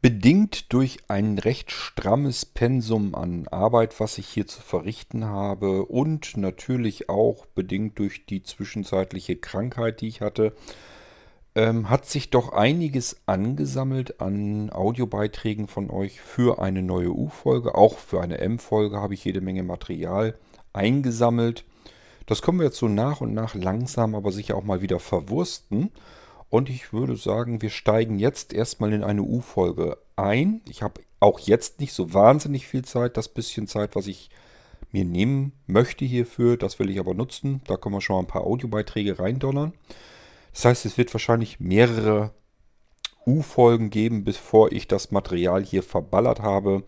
Bedingt durch ein recht strammes Pensum an Arbeit, was ich hier zu verrichten habe und natürlich auch bedingt durch die zwischenzeitliche Krankheit, die ich hatte, ähm, hat sich doch einiges angesammelt an Audiobeiträgen von euch für eine neue U-Folge. Auch für eine M-Folge habe ich jede Menge Material eingesammelt. Das können wir jetzt so nach und nach langsam, aber sicher auch mal wieder verwursten. Und ich würde sagen, wir steigen jetzt erstmal in eine U-Folge ein. Ich habe auch jetzt nicht so wahnsinnig viel Zeit. Das bisschen Zeit, was ich mir nehmen möchte hierfür, das will ich aber nutzen. Da können wir schon mal ein paar Audiobeiträge reindonnern. Das heißt, es wird wahrscheinlich mehrere U-Folgen geben, bevor ich das Material hier verballert habe.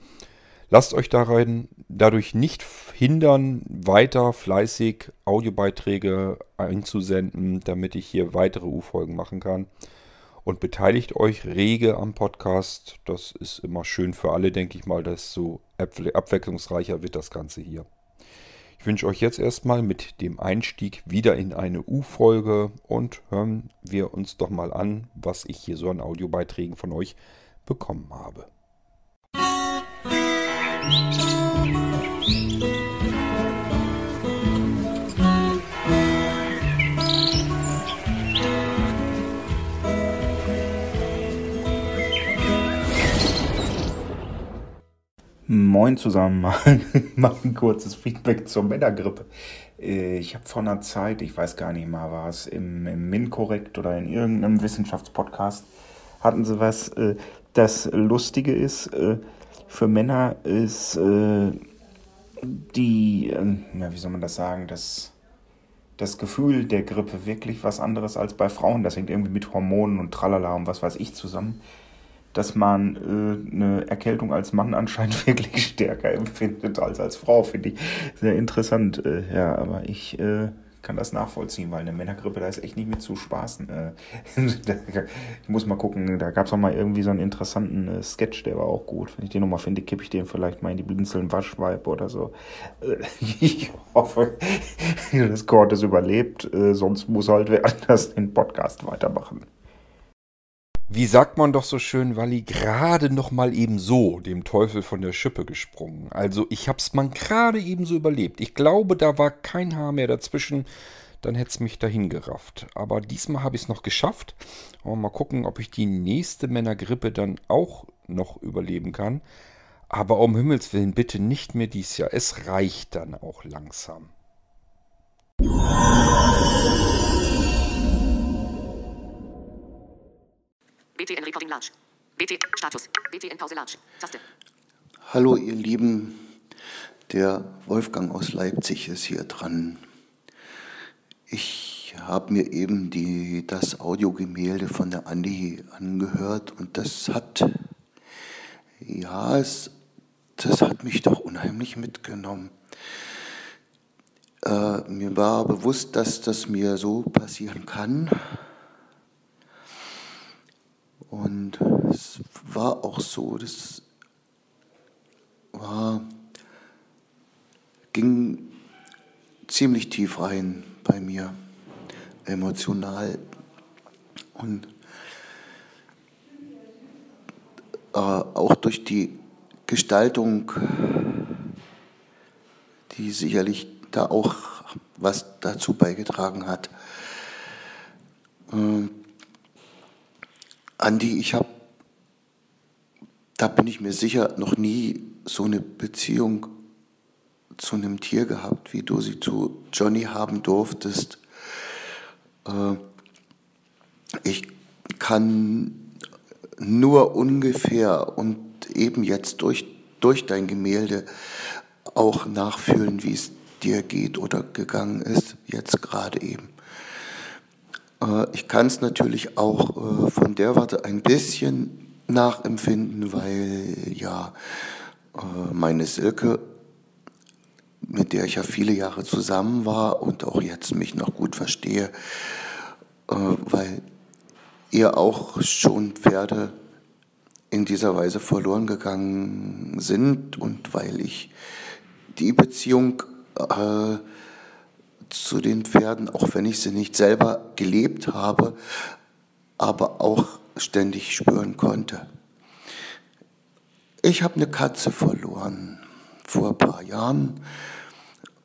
Lasst euch darin, dadurch nicht hindern, weiter fleißig Audiobeiträge einzusenden, damit ich hier weitere U-Folgen machen kann. Und beteiligt euch rege am Podcast. Das ist immer schön für alle, denke ich mal. Desto abwechslungsreicher wird das Ganze hier. Ich wünsche euch jetzt erstmal mit dem Einstieg wieder in eine U-Folge und hören wir uns doch mal an, was ich hier so an Audiobeiträgen von euch bekommen habe. Moin zusammen, mal ein kurzes Feedback zur Männergrippe. Äh, ich habe vor einer Zeit, ich weiß gar nicht mal, war es im, im MinCorrect oder in irgendeinem Wissenschaftspodcast, hatten sie was. Äh, das Lustige ist, äh, für Männer ist die, ja, wie soll man das sagen, das, das Gefühl der Grippe wirklich was anderes als bei Frauen. Das hängt irgendwie mit Hormonen und Tralala und was weiß ich zusammen dass man äh, eine Erkältung als Mann anscheinend wirklich stärker empfindet als als Frau, finde ich sehr interessant. Äh, ja, aber ich äh, kann das nachvollziehen, weil eine Männergrippe, da ist echt nicht mit zu spaßen. Äh, ich muss mal gucken, da gab es auch mal irgendwie so einen interessanten äh, Sketch, der war auch gut. Wenn ich den nochmal finde, kippe ich den vielleicht mal in die blinzeln Waschweib oder so. Äh, ich hoffe, dass Kurt es überlebt, sonst muss halt wer anders den Podcast weitermachen. Wie sagt man doch so schön, Walli, gerade noch mal eben so dem Teufel von der Schippe gesprungen. Also ich hab's mal gerade eben so überlebt. Ich glaube, da war kein Haar mehr dazwischen. Dann hätte es mich dahin gerafft. Aber diesmal habe ich es noch geschafft. Mal gucken, ob ich die nächste Männergrippe dann auch noch überleben kann. Aber um Himmels Willen bitte nicht mehr dies Jahr. Es reicht dann auch langsam. BTN Recording Launch. BT Status. BTN Pause Launch. Taste. Hallo ihr Lieben, der Wolfgang aus Leipzig ist hier dran. Ich habe mir eben die, das Audiogemälde von der Andi angehört und das hat, ja, es, das hat mich doch unheimlich mitgenommen. Äh, mir war bewusst, dass das mir so passieren kann und es war auch so, das war, ging ziemlich tief rein bei mir, emotional. Und äh, auch durch die Gestaltung, die sicherlich da auch was dazu beigetragen hat. Äh, Andi, ich habe, da bin ich mir sicher, noch nie so eine Beziehung zu einem Tier gehabt, wie du sie zu Johnny haben durftest. Äh, ich kann nur ungefähr und eben jetzt durch, durch dein Gemälde auch nachfühlen, wie es dir geht oder gegangen ist, jetzt gerade eben. Äh, ich kann es natürlich auch äh, von der Warte ein bisschen nachempfinden, weil ja äh, meine Silke, mit der ich ja viele Jahre zusammen war und auch jetzt mich noch gut verstehe, weil ihr auch schon Pferde in dieser Weise verloren gegangen sind und weil ich die Beziehung äh, zu den Pferden, auch wenn ich sie nicht selber gelebt habe, aber auch ständig spüren konnte. Ich habe eine Katze verloren vor ein paar Jahren.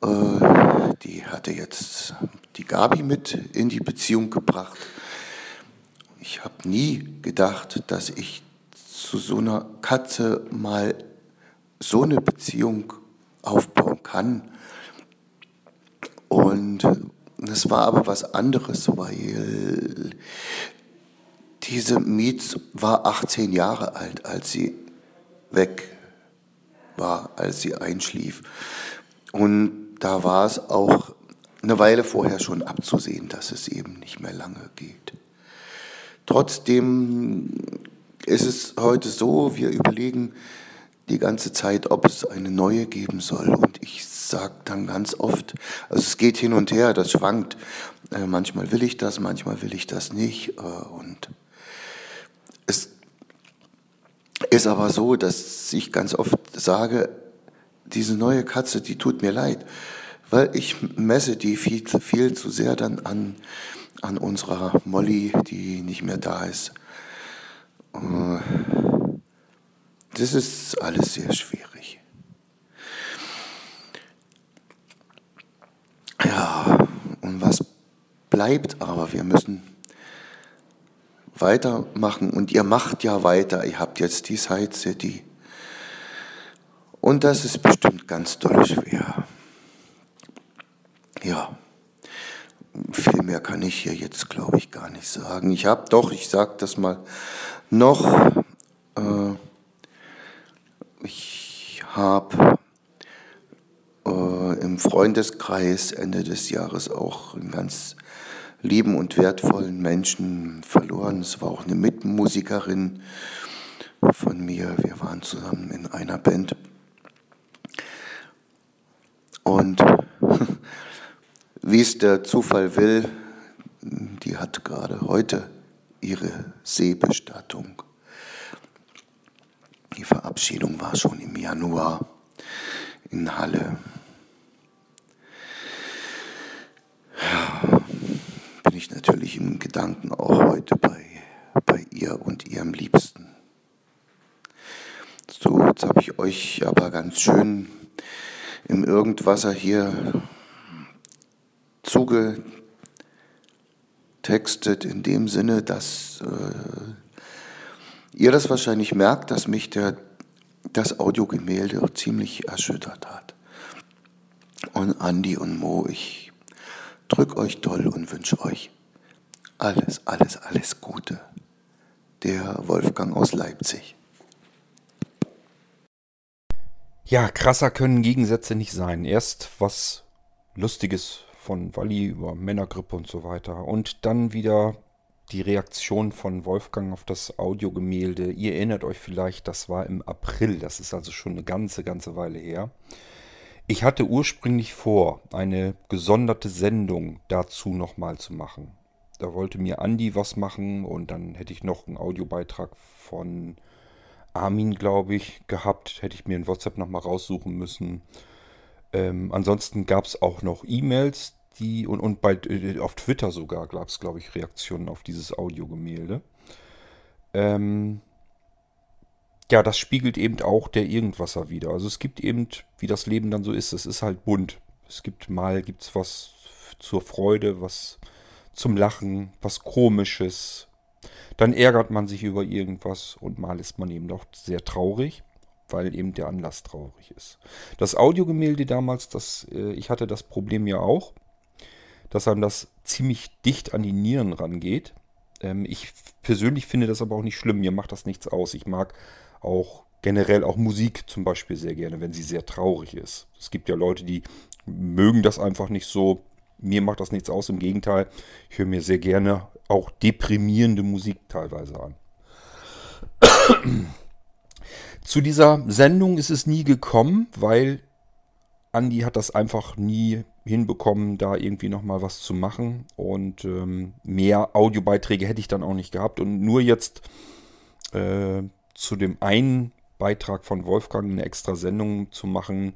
Äh, die hatte jetzt die Gabi mit in die Beziehung gebracht. Ich habe nie gedacht, dass ich zu so einer Katze mal so eine Beziehung aufbauen kann. Und das war aber was anderes, weil diese Mietz war 18 Jahre alt, als sie weg war, als sie einschlief. Und da war es auch eine Weile vorher schon abzusehen, dass es eben nicht mehr lange geht. Trotzdem ist es heute so, wir überlegen die ganze Zeit, ob es eine neue geben soll. Und ich sage dann ganz oft, also es geht hin und her, das schwankt. Äh, manchmal will ich das, manchmal will ich das nicht. Äh, und es ist aber so, dass ich ganz oft sage, diese neue Katze, die tut mir leid, weil ich messe die viel, viel zu sehr dann an, an unserer Molly, die nicht mehr da ist. Äh, das ist alles sehr schwierig. Ja, und was bleibt aber? Wir müssen weitermachen und ihr macht ja weiter. Ihr habt jetzt die Side City. Und das ist bestimmt ganz doll schwer. Ja, viel mehr kann ich hier jetzt, glaube ich, gar nicht sagen. Ich habe doch, ich sage das mal noch, äh, ich habe äh, im Freundeskreis Ende des Jahres auch einen ganz lieben und wertvollen Menschen verloren. Es war auch eine Mitmusikerin von mir. Wir waren zusammen in einer Band. Und wie es der Zufall will, die hat gerade heute ihre Seebestattung. Die Verabschiedung war schon im Januar in Halle. Bin ich natürlich im Gedanken auch heute bei, bei ihr und ihrem Liebsten. So, jetzt habe ich euch aber ganz schön im Irgendwasser hier zugetextet in dem Sinne, dass äh, ihr das wahrscheinlich merkt, dass mich der, das Audiogemälde ziemlich erschüttert hat. Und Andi und Mo, ich drück euch toll und wünsche euch alles, alles, alles Gute. Der Wolfgang aus Leipzig. Ja, krasser können Gegensätze nicht sein. Erst was Lustiges von Walli über Männergrippe und so weiter. Und dann wieder die Reaktion von Wolfgang auf das Audiogemälde. Ihr erinnert euch vielleicht, das war im April. Das ist also schon eine ganze, ganze Weile her. Ich hatte ursprünglich vor, eine gesonderte Sendung dazu nochmal zu machen. Da wollte mir Andi was machen und dann hätte ich noch einen Audiobeitrag von Armin, glaube ich, gehabt. Hätte ich mir in WhatsApp nochmal raussuchen müssen. Ähm, ansonsten gab es auch noch E-Mails, die und, und bei, äh, auf Twitter sogar gab es, glaube ich, Reaktionen auf dieses Audiogemälde. Ähm, ja, das spiegelt eben auch der Irgendwasser wieder. Also es gibt eben, wie das Leben dann so ist, es ist halt bunt. Es gibt mal gibt's was zur Freude, was zum Lachen, was komisches, dann ärgert man sich über irgendwas und mal ist man eben doch sehr traurig, weil eben der Anlass traurig ist. Das Audiogemälde damals, das, äh, ich hatte das Problem ja auch, dass einem das ziemlich dicht an die Nieren rangeht. Ähm, ich persönlich finde das aber auch nicht schlimm, mir macht das nichts aus. Ich mag auch generell auch Musik zum Beispiel sehr gerne, wenn sie sehr traurig ist. Es gibt ja Leute, die mögen das einfach nicht so. Mir macht das nichts aus, im Gegenteil. Ich höre mir sehr gerne auch deprimierende Musik teilweise an. Zu dieser Sendung ist es nie gekommen, weil Andi hat das einfach nie hinbekommen, da irgendwie nochmal was zu machen. Und ähm, mehr Audiobeiträge hätte ich dann auch nicht gehabt. Und nur jetzt äh, zu dem einen Beitrag von Wolfgang eine extra Sendung zu machen,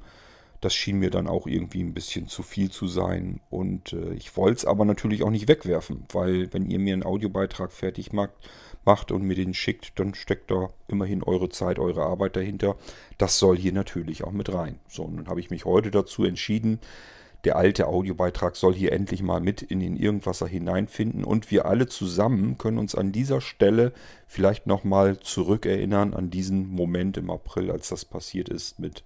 Das schien mir dann auch irgendwie ein bisschen zu viel zu sein. Und äh, ich wollte es aber natürlich auch nicht wegwerfen, weil wenn ihr mir einen Audiobeitrag fertig macht, macht und mir den schickt, dann steckt da immerhin eure Zeit, eure Arbeit dahinter. Das soll hier natürlich auch mit rein. So, und dann habe ich mich heute dazu entschieden, der alte Audiobeitrag soll hier endlich mal mit in den Irgendwasser hineinfinden und wir alle zusammen können uns an dieser Stelle vielleicht nochmal zurückerinnern an diesen Moment im April, als das passiert ist mit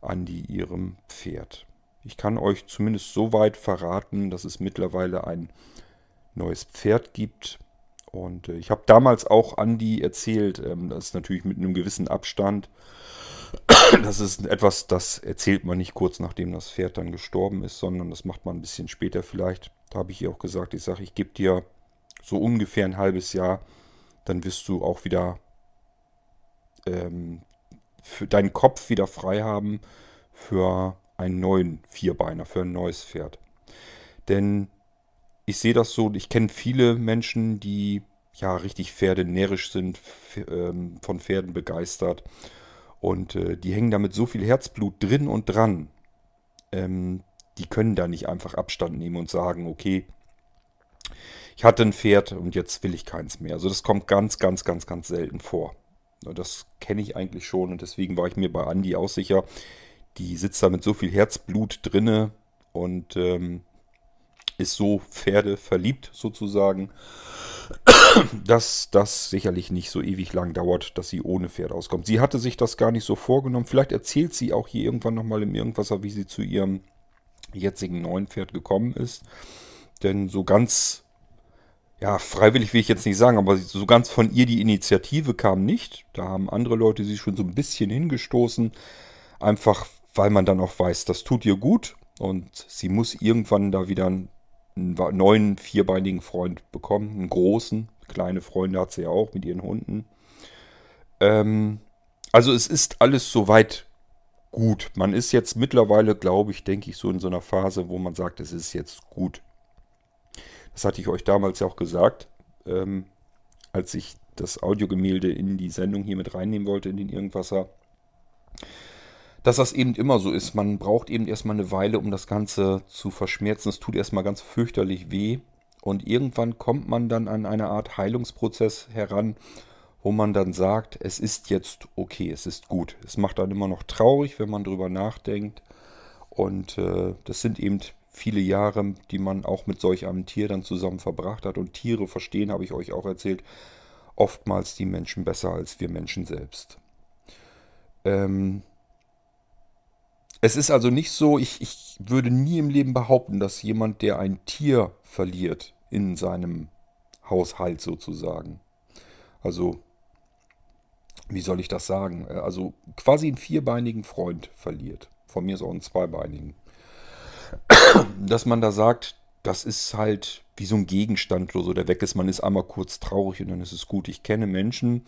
Andi, ihrem Pferd. Ich kann euch zumindest so weit verraten, dass es mittlerweile ein neues Pferd gibt. Und äh, ich habe damals auch Andi erzählt, ähm, das ist natürlich mit einem gewissen Abstand, das ist etwas, das erzählt man nicht kurz nachdem das Pferd dann gestorben ist, sondern das macht man ein bisschen später vielleicht. Da habe ich ihr auch gesagt, ich sage, ich gebe dir so ungefähr ein halbes Jahr, dann wirst du auch wieder ähm, für deinen Kopf wieder frei haben für einen neuen Vierbeiner, für ein neues Pferd. Denn ich sehe das so, ich kenne viele Menschen, die ja richtig pferdenärrisch sind, ähm, von Pferden begeistert und äh, die hängen da mit so viel Herzblut drin und dran. Ähm, die können da nicht einfach Abstand nehmen und sagen, okay, ich hatte ein Pferd und jetzt will ich keins mehr. Also das kommt ganz, ganz, ganz, ganz selten vor. Das kenne ich eigentlich schon und deswegen war ich mir bei Andi auch sicher, die sitzt da mit so viel Herzblut drinne und ähm, ist so Pferde verliebt sozusagen dass das sicherlich nicht so ewig lang dauert, dass sie ohne Pferd auskommt. Sie hatte sich das gar nicht so vorgenommen. Vielleicht erzählt sie auch hier irgendwann nochmal im Irgendwasser, wie sie zu ihrem jetzigen neuen Pferd gekommen ist. Denn so ganz, ja, freiwillig will ich jetzt nicht sagen, aber so ganz von ihr die Initiative kam nicht. Da haben andere Leute sie schon so ein bisschen hingestoßen. Einfach, weil man dann auch weiß, das tut ihr gut. Und sie muss irgendwann da wieder einen neuen vierbeinigen Freund bekommen. Einen großen, Kleine Freunde hat sie ja auch mit ihren Hunden. Ähm, also es ist alles soweit gut. Man ist jetzt mittlerweile, glaube ich, denke ich, so in so einer Phase, wo man sagt, es ist jetzt gut. Das hatte ich euch damals ja auch gesagt, ähm, als ich das Audiogemälde in die Sendung hier mit reinnehmen wollte, in den Irgendwasser. Dass das eben immer so ist. Man braucht eben erstmal eine Weile, um das Ganze zu verschmerzen. Es tut erstmal ganz fürchterlich weh. Und irgendwann kommt man dann an eine Art Heilungsprozess heran, wo man dann sagt, es ist jetzt okay, es ist gut. Es macht dann immer noch traurig, wenn man drüber nachdenkt. Und äh, das sind eben viele Jahre, die man auch mit solch einem Tier dann zusammen verbracht hat. Und Tiere verstehen, habe ich euch auch erzählt, oftmals die Menschen besser als wir Menschen selbst. Ähm, es ist also nicht so, ich, ich würde nie im Leben behaupten, dass jemand, der ein Tier verliert in seinem Haushalt sozusagen, also wie soll ich das sagen, also quasi einen vierbeinigen Freund verliert. Von mir ist auch einen zweibeinigen. Dass man da sagt, das ist halt wie so ein Gegenstand, so der weg ist. Man ist einmal kurz traurig und dann ist es gut. Ich kenne Menschen,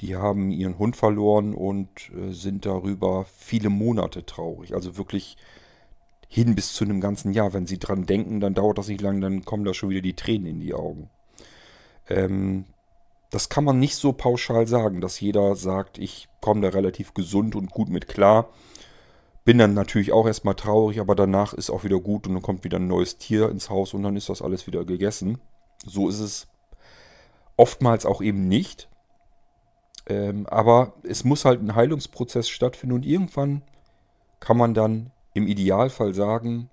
die haben ihren Hund verloren und äh, sind darüber viele Monate traurig. Also wirklich hin bis zu einem ganzen Jahr. Wenn sie dran denken, dann dauert das nicht lang, dann kommen da schon wieder die Tränen in die Augen. Ähm, das kann man nicht so pauschal sagen, dass jeder sagt, ich komme da relativ gesund und gut mit klar. Bin dann natürlich auch erstmal traurig, aber danach ist auch wieder gut und dann kommt wieder ein neues Tier ins Haus und dann ist das alles wieder gegessen. So ist es oftmals auch eben nicht. Ähm, aber es muss halt ein Heilungsprozess stattfinden und irgendwann kann man dann im Idealfall sagen,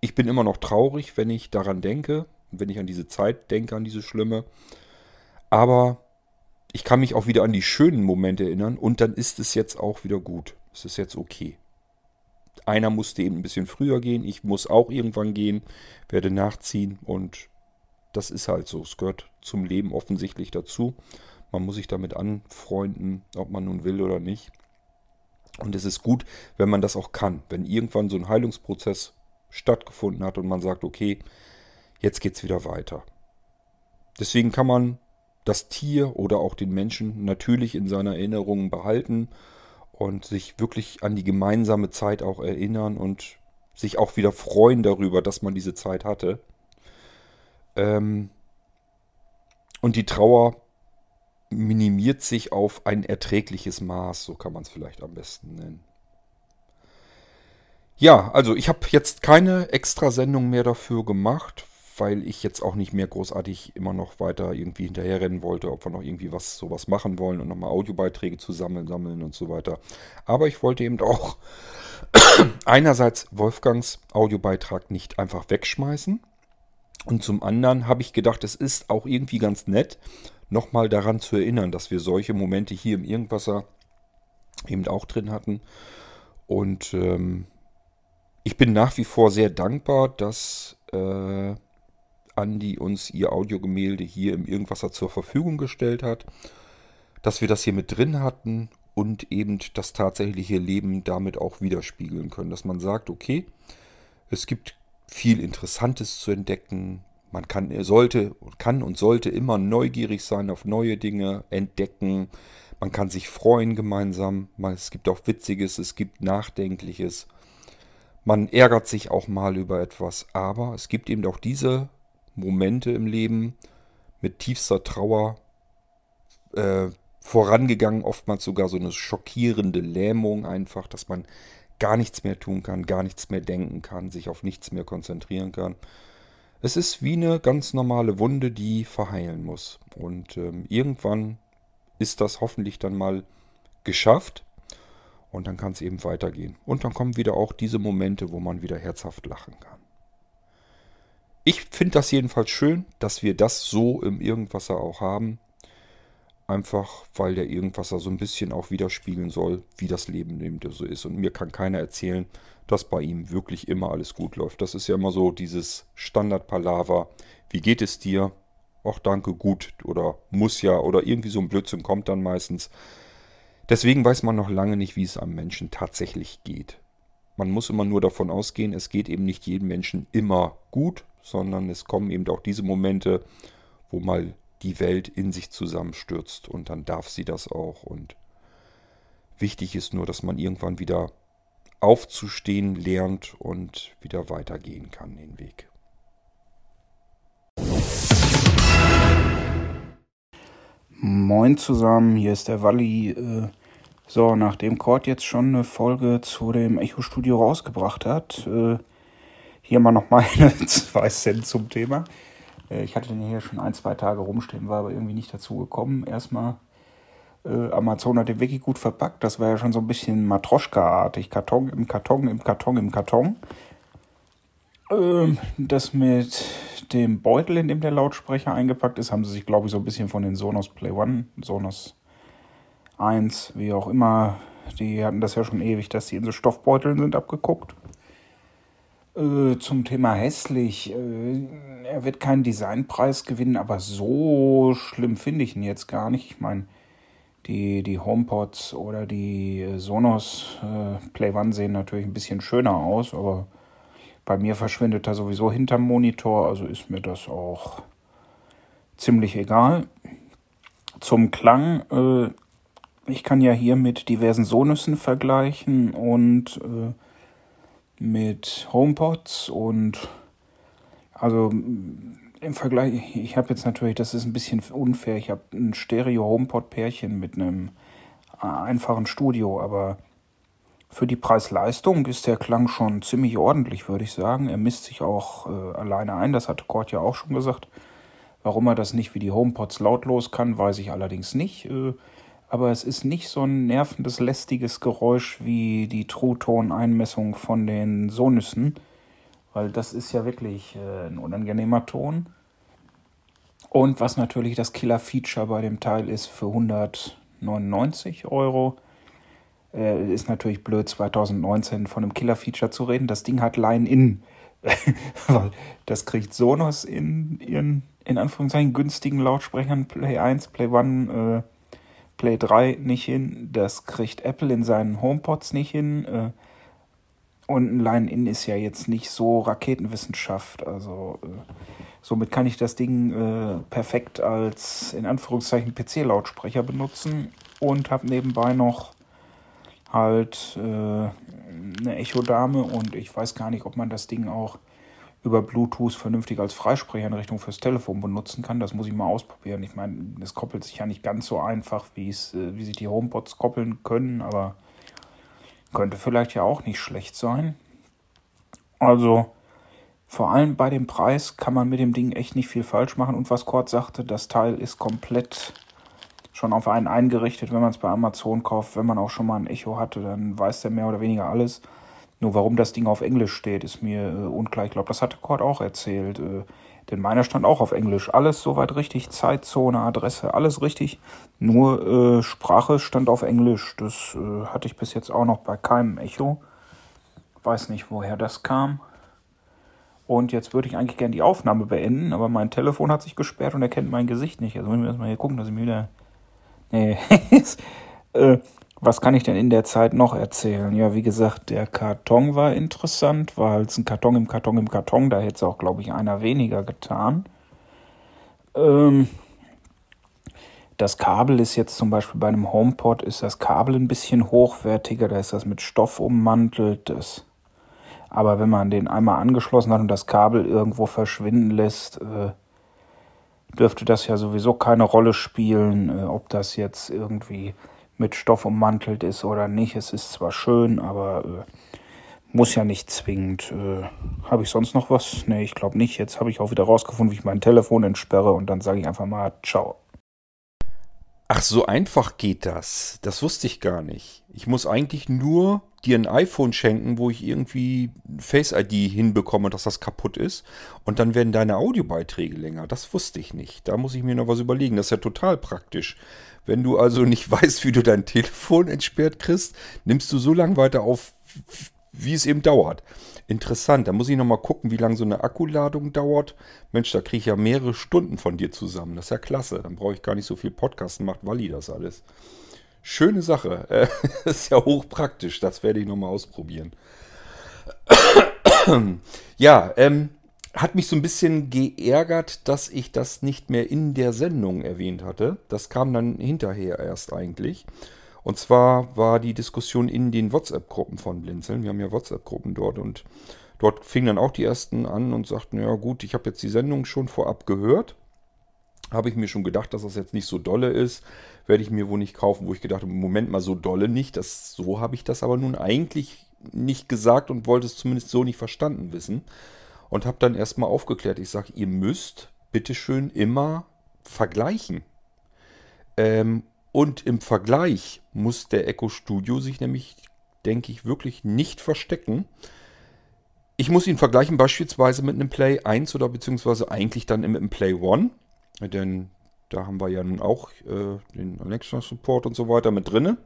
ich bin immer noch traurig, wenn ich daran denke, wenn ich an diese Zeit denke, an diese schlimme. Aber ich kann mich auch wieder an die schönen Momente erinnern und dann ist es jetzt auch wieder gut. Es ist jetzt okay. Einer musste eben ein bisschen früher gehen, ich muss auch irgendwann gehen, werde nachziehen und das ist halt so. Es gehört zum Leben offensichtlich dazu. Man muss sich damit anfreunden, ob man nun will oder nicht. Und es ist gut, wenn man das auch kann. Wenn irgendwann so ein Heilungsprozess stattgefunden hat und man sagt, okay, jetzt geht es wieder weiter. Deswegen kann man das Tier oder auch den Menschen natürlich in seiner Erinnerung behalten und sich wirklich an die gemeinsame Zeit auch erinnern und sich auch wieder freuen darüber, dass man diese Zeit hatte. Ähm und die Trauer minimiert sich auf ein erträgliches Maß, so kann man es vielleicht am besten nennen. Ja, also ich habe jetzt keine extra Sendung mehr dafür gemacht, weil ich jetzt auch nicht mehr großartig immer noch weiter irgendwie hinterherrennen wollte, ob wir noch irgendwie was sowas machen wollen und nochmal Audiobeiträge zusammen sammeln und so weiter. Aber ich wollte eben auch einerseits Wolfgangs Audiobeitrag nicht einfach wegschmeißen. Und zum anderen habe ich gedacht, es ist auch irgendwie ganz nett, nochmal daran zu erinnern, dass wir solche Momente hier im Irgendwasser eben auch drin hatten. Und ähm, ich bin nach wie vor sehr dankbar, dass äh, Andi uns ihr Audiogemälde hier im Irgendwasser zur Verfügung gestellt hat, dass wir das hier mit drin hatten und eben das tatsächliche Leben damit auch widerspiegeln können. Dass man sagt, okay, es gibt viel Interessantes zu entdecken. Man kann, sollte, kann und sollte immer neugierig sein auf neue Dinge, entdecken. Man kann sich freuen gemeinsam. Es gibt auch Witziges, es gibt Nachdenkliches. Man ärgert sich auch mal über etwas, aber es gibt eben auch diese Momente im Leben mit tiefster Trauer äh, vorangegangen, oftmals sogar so eine schockierende Lähmung einfach, dass man gar nichts mehr tun kann, gar nichts mehr denken kann, sich auf nichts mehr konzentrieren kann. Es ist wie eine ganz normale Wunde, die verheilen muss. Und ähm, irgendwann ist das hoffentlich dann mal geschafft. Und dann kann es eben weitergehen. Und dann kommen wieder auch diese Momente, wo man wieder herzhaft lachen kann. Ich finde das jedenfalls schön, dass wir das so im Irgendwasser auch haben. Einfach weil der Irgendwasser so ein bisschen auch widerspiegeln soll, wie das Leben eben so ist. Und mir kann keiner erzählen, dass bei ihm wirklich immer alles gut läuft. Das ist ja immer so dieses Standard-Palaver. Wie geht es dir? Ach, danke, gut. Oder muss ja. Oder irgendwie so ein Blödsinn kommt dann meistens. Deswegen weiß man noch lange nicht, wie es einem Menschen tatsächlich geht. Man muss immer nur davon ausgehen, es geht eben nicht jedem Menschen immer gut, sondern es kommen eben auch diese Momente, wo mal die Welt in sich zusammenstürzt und dann darf sie das auch. Und wichtig ist nur, dass man irgendwann wieder aufzustehen lernt und wieder weitergehen kann den Weg. Moin zusammen, hier ist der Walli. Äh, so, nachdem Cord jetzt schon eine Folge zu dem Echo Studio rausgebracht hat, äh, hier mal noch meine zwei Cent zum Thema. Äh, ich hatte den hier schon ein, zwei Tage rumstehen, war aber irgendwie nicht dazu gekommen. Erstmal, äh, Amazon hat den wirklich gut verpackt. Das war ja schon so ein bisschen Matroschka-artig. Karton im Karton, im Karton, im Karton. Ähm, das mit dem Beutel, in dem der Lautsprecher eingepackt ist, haben sie sich, glaube ich, so ein bisschen von den Sonos Play One, Sonos 1, wie auch immer, die hatten das ja schon ewig, dass die in so Stoffbeuteln sind, abgeguckt. Äh, zum Thema hässlich. Äh, er wird keinen Designpreis gewinnen, aber so schlimm finde ich ihn jetzt gar nicht. Ich meine, die, die HomePods oder die Sonos äh, Play One sehen natürlich ein bisschen schöner aus, aber bei mir verschwindet er sowieso hinterm Monitor, also ist mir das auch ziemlich egal. Zum Klang, äh, ich kann ja hier mit diversen Sonüssen vergleichen und äh, mit HomePods und also im Vergleich, ich habe jetzt natürlich, das ist ein bisschen unfair, ich habe ein Stereo-HomePod-Pärchen mit einem äh, einfachen Studio, aber für die Preis-Leistung ist der Klang schon ziemlich ordentlich, würde ich sagen. Er misst sich auch äh, alleine ein, das hatte Kurt ja auch schon gesagt. Warum er das nicht wie die HomePods lautlos kann, weiß ich allerdings nicht. Äh, aber es ist nicht so ein nervendes, lästiges Geräusch wie die True-Ton-Einmessung von den Sonüssen, weil das ist ja wirklich äh, ein unangenehmer Ton. Und was natürlich das Killer-Feature bei dem Teil ist für 199 Euro, äh, ist natürlich blöd 2019 von einem Killer-Feature zu reden. Das Ding hat Line-In, weil das kriegt Sonos in ihren, in Anführungszeichen, günstigen Lautsprechern Play 1, Play 1, äh, Play 3 nicht hin, das kriegt Apple in seinen HomePods nicht hin. Äh, und ein Line-In ist ja jetzt nicht so Raketenwissenschaft. Also äh, somit kann ich das Ding äh, perfekt als in Anführungszeichen PC-Lautsprecher benutzen und habe nebenbei noch halt eine Echo-Dame und ich weiß gar nicht, ob man das Ding auch über Bluetooth vernünftig als Freisprecheinrichtung fürs Telefon benutzen kann. Das muss ich mal ausprobieren. Ich meine, es koppelt sich ja nicht ganz so einfach, wie es, äh, wie sich die HomePods koppeln können, aber könnte vielleicht ja auch nicht schlecht sein. Also vor allem bei dem Preis kann man mit dem Ding echt nicht viel falsch machen. Und was Kurt sagte, das Teil ist komplett schon auf einen eingerichtet, wenn man es bei Amazon kauft. Wenn man auch schon mal ein Echo hatte, dann weiß der mehr oder weniger alles. Nur warum das Ding auf Englisch steht, ist mir äh, unklar. Ich glaube, das hatte Kurt auch erzählt. Äh, denn meiner stand auch auf Englisch. Alles soweit richtig. Zeitzone, Adresse, alles richtig. Nur äh, Sprache stand auf Englisch. Das äh, hatte ich bis jetzt auch noch bei keinem Echo. Weiß nicht, woher das kam. Und jetzt würde ich eigentlich gerne die Aufnahme beenden, aber mein Telefon hat sich gesperrt und erkennt mein Gesicht nicht. Also müssen wir erstmal hier gucken, dass ich mir wieder. Nee. äh, was kann ich denn in der Zeit noch erzählen? Ja, wie gesagt, der Karton war interessant, war halt ein Karton im Karton im Karton, da hätte es auch, glaube ich, einer weniger getan. Ähm, das Kabel ist jetzt zum Beispiel bei einem HomePod ist das Kabel ein bisschen hochwertiger, da ist das mit Stoff ummantelt. Das, aber wenn man den einmal angeschlossen hat und das Kabel irgendwo verschwinden lässt, äh, dürfte das ja sowieso keine Rolle spielen, äh, ob das jetzt irgendwie mit Stoff ummantelt ist oder nicht. Es ist zwar schön, aber äh, muss ja nicht zwingend. Äh, habe ich sonst noch was? Nee, ich glaube nicht. Jetzt habe ich auch wieder rausgefunden, wie ich mein Telefon entsperre und dann sage ich einfach mal Ciao. Ach, so einfach geht das. Das wusste ich gar nicht. Ich muss eigentlich nur dir ein iPhone schenken, wo ich irgendwie Face ID hinbekomme, dass das kaputt ist. Und dann werden deine Audiobeiträge länger. Das wusste ich nicht. Da muss ich mir noch was überlegen. Das ist ja total praktisch. Wenn du also nicht weißt, wie du dein Telefon entsperrt kriegst, nimmst du so lange weiter auf, wie es eben dauert. Interessant, da muss ich nochmal gucken, wie lange so eine Akkuladung dauert. Mensch, da kriege ich ja mehrere Stunden von dir zusammen. Das ist ja klasse. Dann brauche ich gar nicht so viel Podcasten, macht Walli das alles. Schöne Sache. Äh, ist ja hochpraktisch. Das werde ich nochmal ausprobieren. ja, ähm, hat mich so ein bisschen geärgert, dass ich das nicht mehr in der Sendung erwähnt hatte. Das kam dann hinterher erst eigentlich. Und zwar war die Diskussion in den WhatsApp-Gruppen von Blinzeln. Wir haben ja WhatsApp-Gruppen dort und dort fingen dann auch die ersten an und sagten, ja gut, ich habe jetzt die Sendung schon vorab gehört. Habe ich mir schon gedacht, dass das jetzt nicht so dolle ist. Werde ich mir wohl nicht kaufen, wo ich gedacht habe, Moment mal, so dolle nicht. Das, so habe ich das aber nun eigentlich nicht gesagt und wollte es zumindest so nicht verstanden wissen und habe dann erstmal aufgeklärt. Ich sage, ihr müsst bitteschön immer vergleichen. Ähm, und im Vergleich muss der Echo Studio sich nämlich, denke ich, wirklich nicht verstecken. Ich muss ihn vergleichen beispielsweise mit einem Play 1 oder beziehungsweise eigentlich dann mit einem Play 1. Denn da haben wir ja nun auch äh, den Alexa Support und so weiter mit drinne.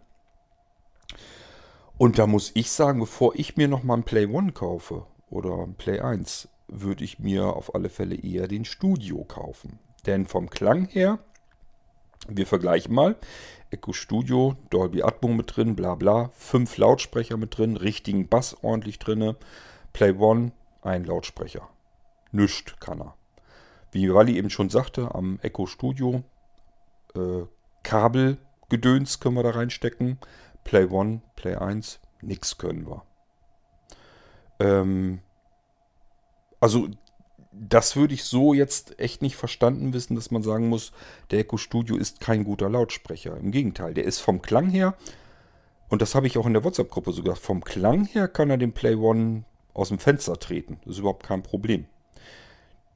Und da muss ich sagen, bevor ich mir nochmal ein Play 1 kaufe oder ein Play 1, würde ich mir auf alle Fälle eher den Studio kaufen. Denn vom Klang her, wir vergleichen mal, Echo Studio, Dolby Atmos mit drin, bla bla, fünf Lautsprecher mit drin, richtigen Bass ordentlich drin, Play One, ein Lautsprecher. Nüscht kann er. Wie Wally eben schon sagte, am Echo Studio äh, Kabelgedöns können wir da reinstecken. Play One, Play 1, nix können wir. Ähm, also das würde ich so jetzt echt nicht verstanden wissen, dass man sagen muss, der Echo Studio ist kein guter Lautsprecher. Im Gegenteil, der ist vom Klang her, und das habe ich auch in der WhatsApp-Gruppe so gesagt, vom Klang her kann er den Play One aus dem Fenster treten. Das ist überhaupt kein Problem.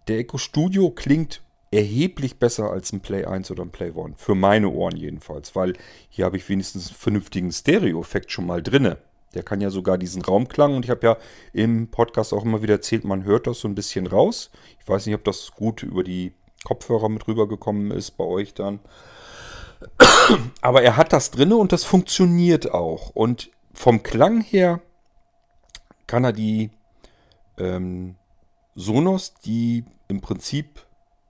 Der Echo Studio klingt erheblich besser als ein Play 1 oder ein Play One. Für meine Ohren jedenfalls, weil hier habe ich wenigstens einen vernünftigen Stereo-Effekt schon mal drinne. Der kann ja sogar diesen Raumklang und ich habe ja im Podcast auch immer wieder erzählt, man hört das so ein bisschen raus. Ich weiß nicht, ob das gut über die Kopfhörer mit rübergekommen ist bei euch dann. Aber er hat das drinne und das funktioniert auch. Und vom Klang her kann er die ähm, Sonos, die im Prinzip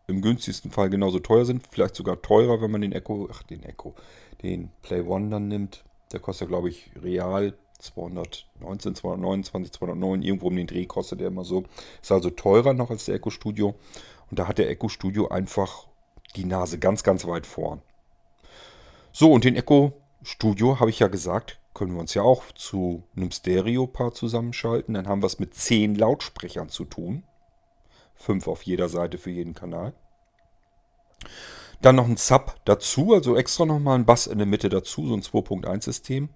im günstigsten Fall genauso teuer sind, vielleicht sogar teurer, wenn man den Echo, ach den Echo, den Play One dann nimmt. Der kostet, glaube ich, real 219, 229, 209, irgendwo um den Dreh kostet der immer so. Ist also teurer noch als der Echo Studio. Und da hat der Echo Studio einfach die Nase ganz, ganz weit vorn. So, und den Echo Studio, habe ich ja gesagt, können wir uns ja auch zu einem Stereo-Paar zusammenschalten. Dann haben wir es mit 10 Lautsprechern zu tun. Fünf auf jeder Seite für jeden Kanal. Dann noch ein Sub dazu, also extra nochmal ein Bass in der Mitte dazu, so ein 2.1-System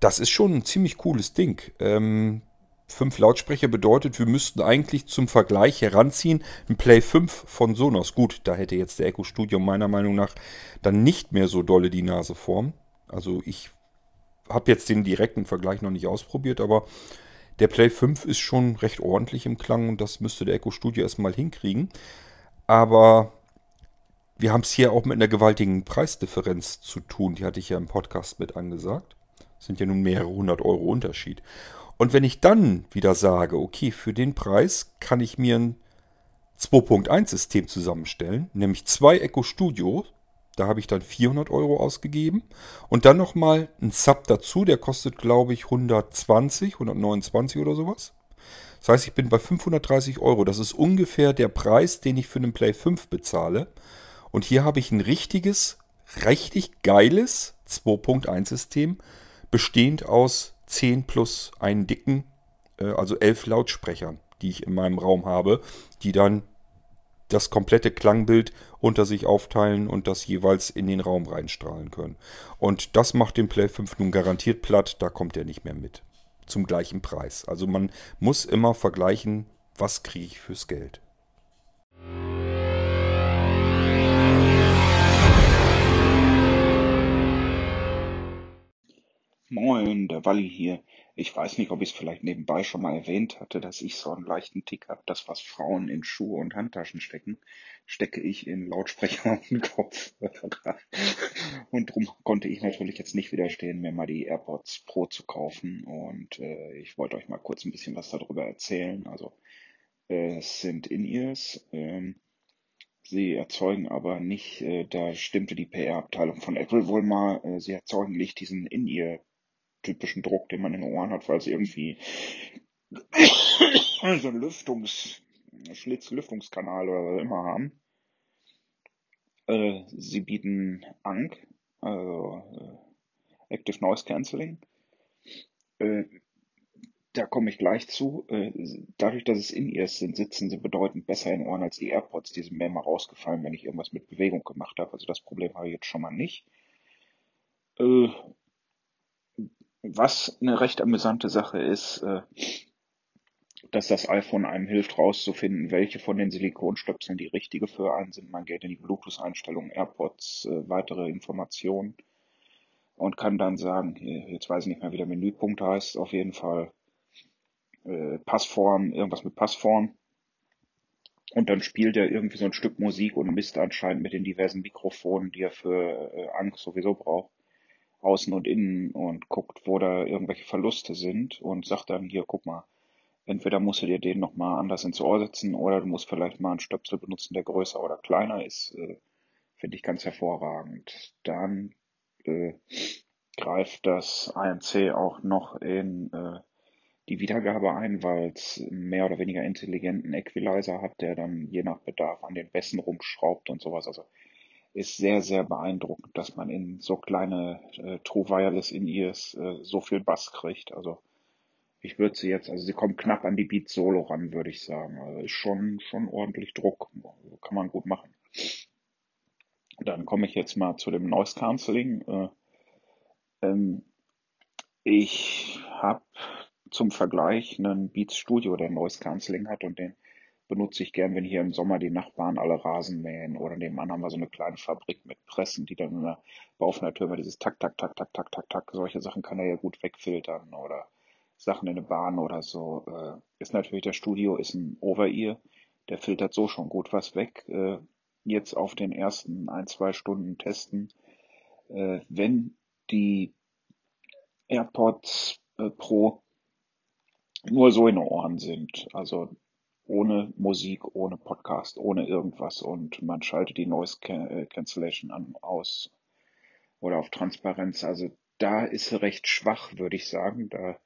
das ist schon ein ziemlich cooles Ding. Ähm, fünf Lautsprecher bedeutet, wir müssten eigentlich zum Vergleich heranziehen ein Play 5 von Sonos. Gut, da hätte jetzt der Echo Studio meiner Meinung nach dann nicht mehr so dolle die Nase vorn. Also ich habe jetzt den direkten Vergleich noch nicht ausprobiert, aber der Play 5 ist schon recht ordentlich im Klang und das müsste der Echo Studio erstmal hinkriegen. Aber wir haben es hier auch mit einer gewaltigen Preisdifferenz zu tun. Die hatte ich ja im Podcast mit angesagt. Das sind ja nun mehrere hundert Euro Unterschied. Und wenn ich dann wieder sage, okay, für den Preis kann ich mir ein 2.1-System zusammenstellen, nämlich zwei Echo Studio, da habe ich dann 400 Euro ausgegeben und dann nochmal ein Sub dazu, der kostet glaube ich 120, 129 oder sowas. Das heißt, ich bin bei 530 Euro. Das ist ungefähr der Preis, den ich für einen Play 5 bezahle. Und hier habe ich ein richtiges, richtig geiles 2.1-System, bestehend aus 10 plus einen dicken, äh, also 11 Lautsprechern, die ich in meinem Raum habe, die dann das komplette Klangbild unter sich aufteilen und das jeweils in den Raum reinstrahlen können. Und das macht den Play 5 nun garantiert platt, da kommt er nicht mehr mit. Zum gleichen Preis. Also man muss immer vergleichen, was kriege ich fürs Geld. Moin, der Walli hier. Ich weiß nicht, ob ich es vielleicht nebenbei schon mal erwähnt hatte, dass ich so einen leichten Tick habe. Das, was Frauen in Schuhe und Handtaschen stecken, stecke ich in Lautsprecher und Kopfhörer. Und darum konnte ich natürlich jetzt nicht widerstehen, mir mal die AirPods Pro zu kaufen. Und äh, ich wollte euch mal kurz ein bisschen was darüber erzählen. Also, äh, es sind In-Ears. Ähm, Sie erzeugen aber nicht, äh, da stimmte die PR-Abteilung von Apple wohl mal, äh, sie erzeugen nicht diesen In-Ear typischen Druck, den man in den Ohren hat, sie irgendwie so einen Lüftungs, Schlitz, Lüftungskanal oder was immer haben. Äh, sie bieten ANC, also äh, Active Noise Cancelling. Äh, da komme ich gleich zu. Dadurch, dass es In-Ears sind, sitzen sie bedeutend besser in Ohren als die AirPods. Die sind mir immer rausgefallen, wenn ich irgendwas mit Bewegung gemacht habe. Also das Problem habe ich jetzt schon mal nicht. Was eine recht amüsante Sache ist, äh, dass das iPhone einem hilft rauszufinden, welche von den Silikonstöpseln die richtige für einen sind. Man geht in die Bluetooth-Einstellungen, AirPods, äh, weitere Informationen und kann dann sagen, jetzt weiß ich nicht mehr, wie der Menüpunkt heißt, auf jeden Fall äh, Passform, irgendwas mit Passform. Und dann spielt er irgendwie so ein Stück Musik und misst anscheinend mit den diversen Mikrofonen, die er für äh, Angst sowieso braucht, außen und innen und guckt, wo da irgendwelche Verluste sind und sagt dann hier, guck mal, entweder musst du dir den nochmal anders ins Ohr setzen oder du musst vielleicht mal einen Stöpsel benutzen, der größer oder kleiner ist. Äh, Finde ich ganz hervorragend. Dann äh, greift das ANC auch noch in äh, die Wiedergabe ein, weil es mehr oder weniger intelligenten Equalizer hat, der dann je nach Bedarf an den Bässen rumschraubt und sowas. Also ist sehr, sehr beeindruckend, dass man in so kleine äh, True Wireless In-Ears äh, so viel Bass kriegt. Also ich würde sie jetzt, also sie kommen knapp an die Beat Solo ran, würde ich sagen. Also ist schon, schon ordentlich Druck. Kann man gut machen. Dann komme ich jetzt mal zu dem Noise Cancelling. Äh, ähm, ich habe zum Vergleich einen Beats Studio, der Noise Cancelling hat und den benutze ich gern, wenn hier im Sommer die Nachbarn alle Rasen mähen oder nebenan haben wir so eine kleine Fabrik mit Pressen, die dann immer auf einer Tür immer dieses Tak, Tak, Tak, Tak, Tak, Tak, Tak, solche Sachen kann er ja gut wegfiltern oder Sachen in der Bahn oder so. Äh, ist natürlich der Studio, ist ein Over-Ear, der filtert so schon gut was weg. Äh, jetzt auf den ersten ein, zwei Stunden testen. Äh, wenn die AirPods Pro nur so in den Ohren sind. Also ohne Musik, ohne Podcast, ohne irgendwas und man schaltet die Noise äh, Cancellation an, aus oder auf Transparenz. Also da ist sie recht schwach, würde ich sagen. Da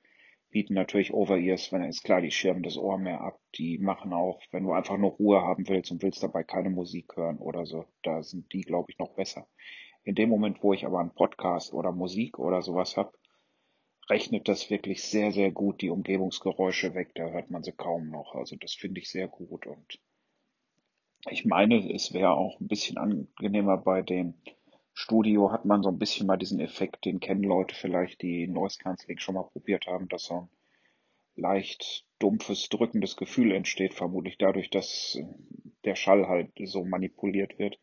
bieten natürlich Over-Ears, wenn ist klar, die schirmen das Ohr mehr ab. Die machen auch, wenn du einfach nur Ruhe haben willst und willst dabei keine Musik hören oder so, da sind die, glaube ich, noch besser. In dem Moment, wo ich aber einen Podcast oder Musik oder sowas habe, rechnet das wirklich sehr, sehr gut die Umgebungsgeräusche weg. Da hört man sie kaum noch. Also das finde ich sehr gut. Und ich meine, es wäre auch ein bisschen angenehmer bei dem Studio hat man so ein bisschen mal diesen Effekt, den kennen Leute vielleicht, die Noise Cancelling schon mal probiert haben, dass so ein leicht dumpfes, drückendes Gefühl entsteht, vermutlich dadurch, dass der Schall halt so manipuliert wird.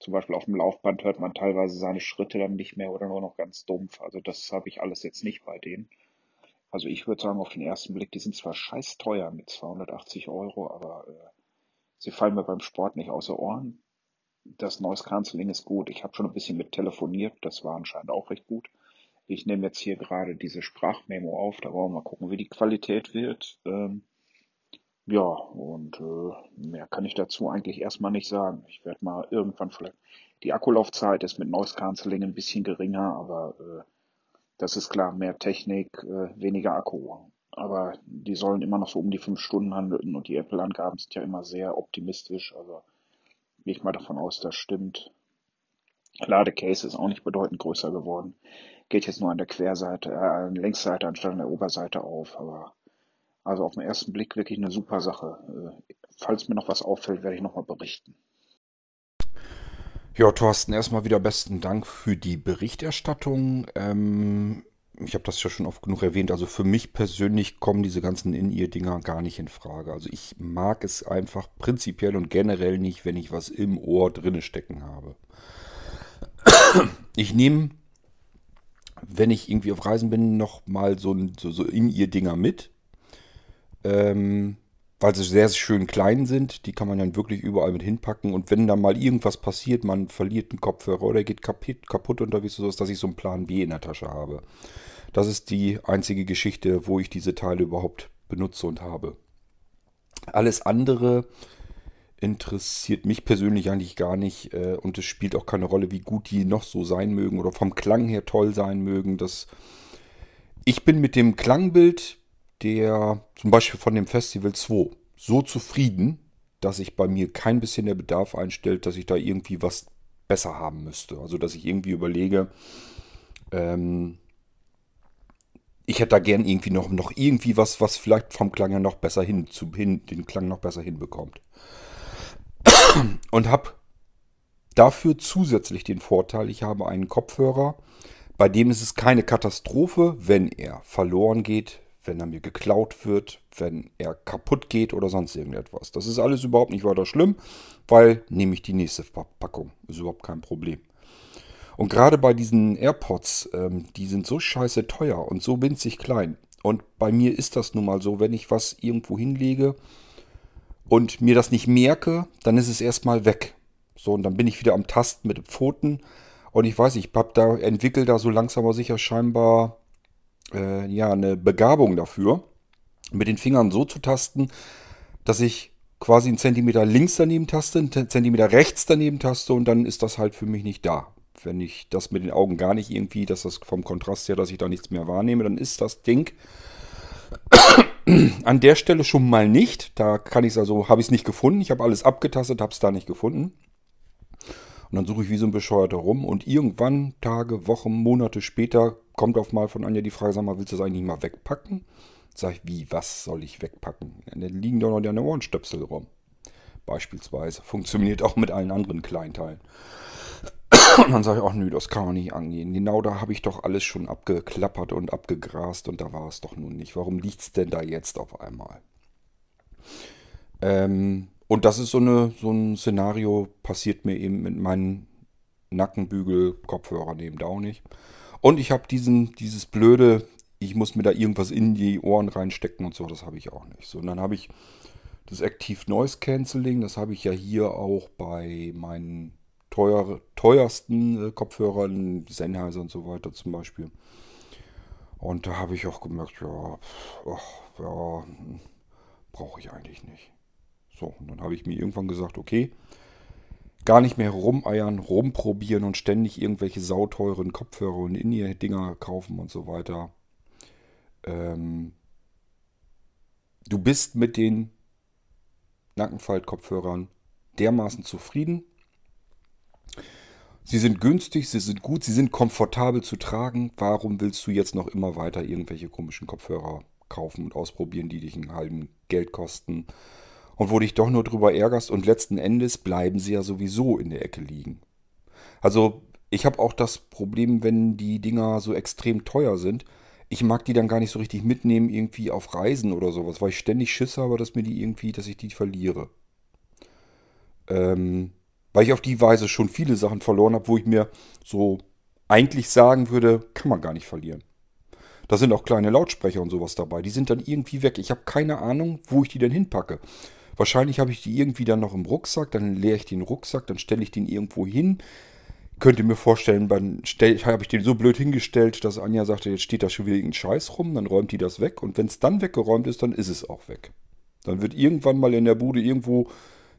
Zum Beispiel auf dem Laufband hört man teilweise seine Schritte dann nicht mehr oder nur noch ganz dumpf. Also das habe ich alles jetzt nicht bei denen. Also ich würde sagen, auf den ersten Blick, die sind zwar scheiß teuer mit 280 Euro, aber äh, sie fallen mir beim Sport nicht außer Ohren. Das Noise Cancelling ist gut. Ich habe schon ein bisschen mit telefoniert, das war anscheinend auch recht gut. Ich nehme jetzt hier gerade diese Sprachmemo auf, da wollen wir mal gucken, wie die Qualität wird. Ähm, ja, und äh, mehr kann ich dazu eigentlich erstmal nicht sagen. Ich werde mal irgendwann vielleicht. Die Akkulaufzeit ist mit Noise Cancelling ein bisschen geringer, aber äh, das ist klar, mehr Technik, äh, weniger Akku. Aber die sollen immer noch so um die fünf Stunden handeln und die Apple-Angaben sind ja immer sehr optimistisch. Also gehe ich mal davon aus, das stimmt. Ladecase ist auch nicht bedeutend größer geworden. Geht jetzt nur an der Querseite, äh, an der Längsseite anstatt an der Oberseite auf. Aber also auf den ersten Blick wirklich eine super Sache. Äh, falls mir noch was auffällt, werde ich nochmal berichten. Ja, Thorsten, erstmal wieder besten Dank für die Berichterstattung. Ähm, ich habe das ja schon oft genug erwähnt. Also für mich persönlich kommen diese ganzen In-Ear-Dinger gar nicht in Frage. Also ich mag es einfach prinzipiell und generell nicht, wenn ich was im Ohr drinne stecken habe. Ich nehme, wenn ich irgendwie auf Reisen bin, noch mal so, so, so In-Ear-Dinger mit. Ähm, weil sie sehr, sehr schön klein sind. Die kann man dann wirklich überall mit hinpacken. Und wenn da mal irgendwas passiert, man verliert einen Kopfhörer oder geht kaputt, kaputt unterwegs, so dass ich so einen Plan B in der Tasche habe. Das ist die einzige Geschichte, wo ich diese Teile überhaupt benutze und habe. Alles andere interessiert mich persönlich eigentlich gar nicht äh, und es spielt auch keine Rolle, wie gut die noch so sein mögen oder vom Klang her toll sein mögen. Das ich bin mit dem Klangbild der zum Beispiel von dem Festival 2 so zufrieden, dass sich bei mir kein bisschen der Bedarf einstellt, dass ich da irgendwie was besser haben müsste. Also dass ich irgendwie überlege, ähm, ich hätte da gern irgendwie noch, noch irgendwie was, was vielleicht vom Klang her noch besser hin, zu, hin den Klang noch besser hinbekommt. Und habe dafür zusätzlich den Vorteil, ich habe einen Kopfhörer, bei dem ist es keine Katastrophe, wenn er verloren geht, wenn er mir geklaut wird, wenn er kaputt geht oder sonst irgendetwas. Das ist alles überhaupt nicht weiter schlimm, weil nehme ich die nächste Packung. Ist überhaupt kein Problem. Und gerade bei diesen AirPods, ähm, die sind so scheiße teuer und so winzig klein. Und bei mir ist das nun mal so, wenn ich was irgendwo hinlege und mir das nicht merke, dann ist es erstmal weg. So, und dann bin ich wieder am Tasten mit den Pfoten. Und ich weiß, ich hab da, entwickle da so langsam aber sicher scheinbar äh, ja, eine Begabung dafür, mit den Fingern so zu tasten, dass ich quasi einen Zentimeter links daneben taste, einen Zentimeter rechts daneben taste und dann ist das halt für mich nicht da wenn ich das mit den Augen gar nicht irgendwie, dass das vom Kontrast her, dass ich da nichts mehr wahrnehme, dann ist das Ding an der Stelle schon mal nicht. Da kann ich es also, habe ich es nicht gefunden. Ich habe alles abgetastet, habe es da nicht gefunden. Und dann suche ich wie so ein Bescheuerter rum. Und irgendwann, Tage, Wochen, Monate später, kommt auf mal von Anja die Frage, sag mal, willst du das eigentlich mal wegpacken? Sag ich, wie, was soll ich wegpacken? Dann liegen doch noch deine Ohrenstöpsel rum. Beispielsweise. Funktioniert auch mit allen anderen Kleinteilen. Und dann sage ich auch, nö, das kann man nicht angehen. Genau da habe ich doch alles schon abgeklappert und abgegrast und da war es doch nun nicht. Warum liegt es denn da jetzt auf einmal? Ähm, und das ist so, eine, so ein Szenario, passiert mir eben mit meinen Nackenbügel-Kopfhörern eben da auch nicht. Und ich habe dieses blöde, ich muss mir da irgendwas in die Ohren reinstecken und so, das habe ich auch nicht. So, und dann habe ich das Active Noise Cancelling, das habe ich ja hier auch bei meinen teuer, teuersten äh, Kopfhörern, Sennheiser und so weiter zum Beispiel. Und da habe ich auch gemerkt, ja, ja, brauche ich eigentlich nicht. So, und dann habe ich mir irgendwann gesagt, okay, gar nicht mehr rumeiern, rumprobieren und ständig irgendwelche sauteuren Kopfhörer und In-Ear-Dinger kaufen und so weiter. Ähm, du bist mit den Nackenfalt-Kopfhörern dermaßen zufrieden, Sie sind günstig, sie sind gut, sie sind komfortabel zu tragen. Warum willst du jetzt noch immer weiter irgendwelche komischen Kopfhörer kaufen und ausprobieren, die dich einen halben Geld kosten? Und wo dich doch nur drüber ärgerst und letzten Endes bleiben sie ja sowieso in der Ecke liegen. Also ich habe auch das Problem, wenn die Dinger so extrem teuer sind. ich mag die dann gar nicht so richtig mitnehmen, irgendwie auf Reisen oder sowas, weil ich ständig Schiss habe, dass mir die irgendwie, dass ich die verliere. Ähm, weil ich auf die Weise schon viele Sachen verloren habe, wo ich mir so eigentlich sagen würde, kann man gar nicht verlieren. Da sind auch kleine Lautsprecher und sowas dabei. Die sind dann irgendwie weg. Ich habe keine Ahnung, wo ich die denn hinpacke. Wahrscheinlich habe ich die irgendwie dann noch im Rucksack, dann leere ich den Rucksack, dann stelle ich den irgendwo hin. Könnt ihr mir vorstellen, dann habe ich den so blöd hingestellt, dass Anja sagte, jetzt steht da schon wieder irgendein Scheiß rum, dann räumt die das weg und wenn es dann weggeräumt ist, dann ist es auch weg. Dann wird irgendwann mal in der Bude irgendwo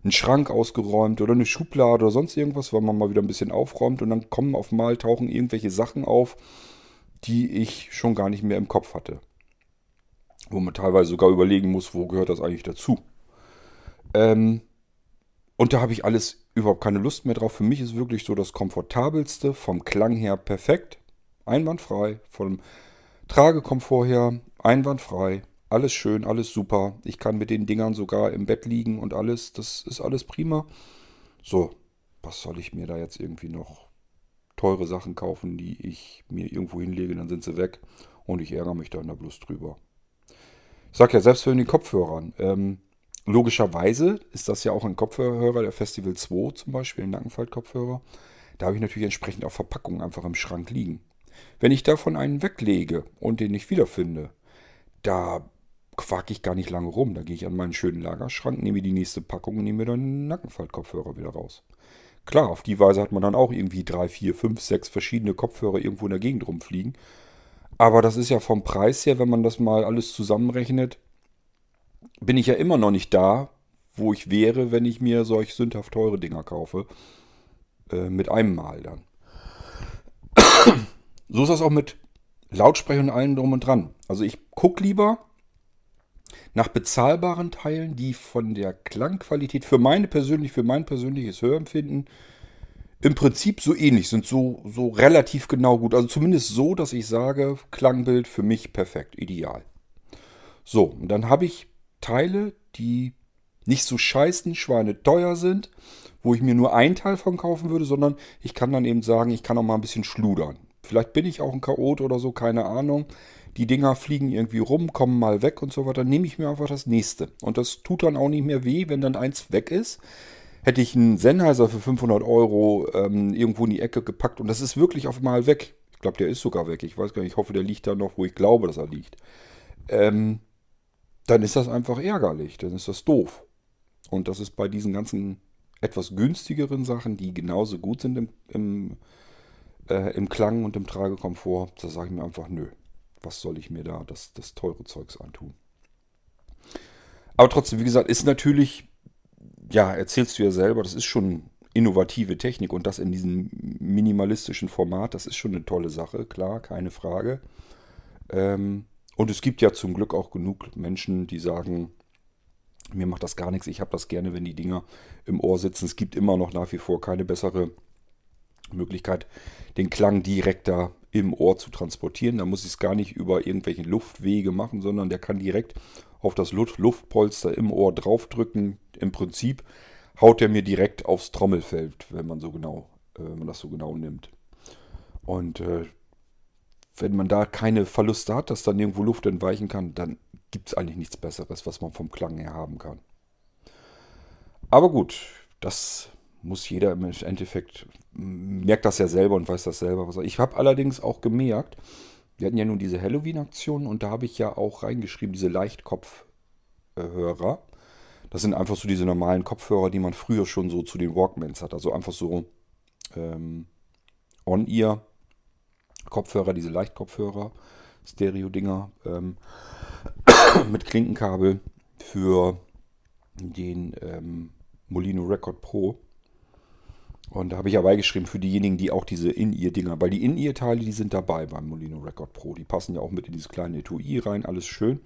ein Schrank ausgeräumt oder eine Schublade oder sonst irgendwas, weil man mal wieder ein bisschen aufräumt und dann kommen auf mal tauchen irgendwelche Sachen auf, die ich schon gar nicht mehr im Kopf hatte. Wo man teilweise sogar überlegen muss, wo gehört das eigentlich dazu. Ähm, und da habe ich alles überhaupt keine Lust mehr drauf. Für mich ist wirklich so das komfortabelste, vom Klang her perfekt, einwandfrei, vom Tragekomfort her einwandfrei, alles schön, alles super. Ich kann mit den Dingern sogar im Bett liegen und alles, das ist alles prima. So, was soll ich mir da jetzt irgendwie noch teure Sachen kaufen, die ich mir irgendwo hinlege, dann sind sie weg und ich ärgere mich da in der bloß drüber. Ich sag ja, selbst für den Kopfhörern, ähm, Logischerweise ist das ja auch ein Kopfhörer, der Festival 2 zum Beispiel, ein Nackenfalt-Kopfhörer. Da habe ich natürlich entsprechend auch Verpackungen einfach im Schrank liegen. Wenn ich davon einen weglege und den nicht wiederfinde, da quake ich gar nicht lange rum. Da gehe ich an meinen schönen Lagerschrank, nehme die nächste Packung und nehme mir dann einen Nackenfalt-Kopfhörer wieder raus. Klar, auf die Weise hat man dann auch irgendwie drei, vier, fünf, sechs verschiedene Kopfhörer irgendwo in der Gegend rumfliegen. Aber das ist ja vom Preis her, wenn man das mal alles zusammenrechnet, bin ich ja immer noch nicht da, wo ich wäre, wenn ich mir solch sündhaft teure Dinger kaufe. Äh, mit einem Mal dann. so ist das auch mit Lautsprechern und allem drum und dran. Also ich gucke lieber nach bezahlbaren Teilen, die von der Klangqualität für meine persönlich, für mein persönliches Hörempfinden im Prinzip so ähnlich sind, so, so relativ genau gut. Also zumindest so, dass ich sage, Klangbild für mich perfekt, ideal. So, und dann habe ich Teile, die nicht so scheißen Schweine teuer sind, wo ich mir nur einen Teil von kaufen würde, sondern ich kann dann eben sagen, ich kann auch mal ein bisschen schludern. Vielleicht bin ich auch ein Chaot oder so, keine Ahnung. Die Dinger fliegen irgendwie rum, kommen mal weg und so weiter. Nehme ich mir einfach das nächste. Und das tut dann auch nicht mehr weh, wenn dann eins weg ist. Hätte ich einen Sennheiser für 500 Euro ähm, irgendwo in die Ecke gepackt und das ist wirklich auf einmal weg. Ich glaube, der ist sogar weg. Ich weiß gar nicht, ich hoffe, der liegt da noch, wo ich glaube, dass er liegt. Ähm, dann ist das einfach ärgerlich, dann ist das doof. Und das ist bei diesen ganzen etwas günstigeren Sachen, die genauso gut sind im, im, äh, im Klang und im Tragekomfort, da sage ich mir einfach, nö, was soll ich mir da das, das teure Zeugs antun. Aber trotzdem, wie gesagt, ist natürlich, ja, erzählst du ja selber, das ist schon innovative Technik und das in diesem minimalistischen Format, das ist schon eine tolle Sache, klar, keine Frage. Ähm, und es gibt ja zum Glück auch genug Menschen, die sagen, mir macht das gar nichts, ich habe das gerne, wenn die Dinger im Ohr sitzen. Es gibt immer noch nach wie vor keine bessere Möglichkeit, den Klang direkt da im Ohr zu transportieren. Da muss ich es gar nicht über irgendwelche Luftwege machen, sondern der kann direkt auf das Luftpolster im Ohr draufdrücken. Im Prinzip haut er mir direkt aufs Trommelfeld, wenn man so genau, äh, wenn man das so genau nimmt. Und äh, wenn man da keine Verluste hat, dass dann irgendwo Luft entweichen kann, dann gibt es eigentlich nichts Besseres, was man vom Klang her haben kann. Aber gut, das muss jeder im Endeffekt, merkt das ja selber und weiß das selber. Ich habe allerdings auch gemerkt, wir hatten ja nun diese Halloween-Aktion und da habe ich ja auch reingeschrieben, diese Leichtkopfhörer. Das sind einfach so diese normalen Kopfhörer, die man früher schon so zu den Walkmans hat. Also einfach so ähm, On-Ear Kopfhörer, diese Leichtkopfhörer, Stereo-Dinger ähm, mit Klinkenkabel für den ähm, Molino Record Pro. Und da habe ich ja beigeschrieben für diejenigen, die auch diese In-Ear-Dinger, weil die In-Ear-Teile, die sind dabei beim Molino Record Pro. Die passen ja auch mit in dieses kleine Etui rein, alles schön.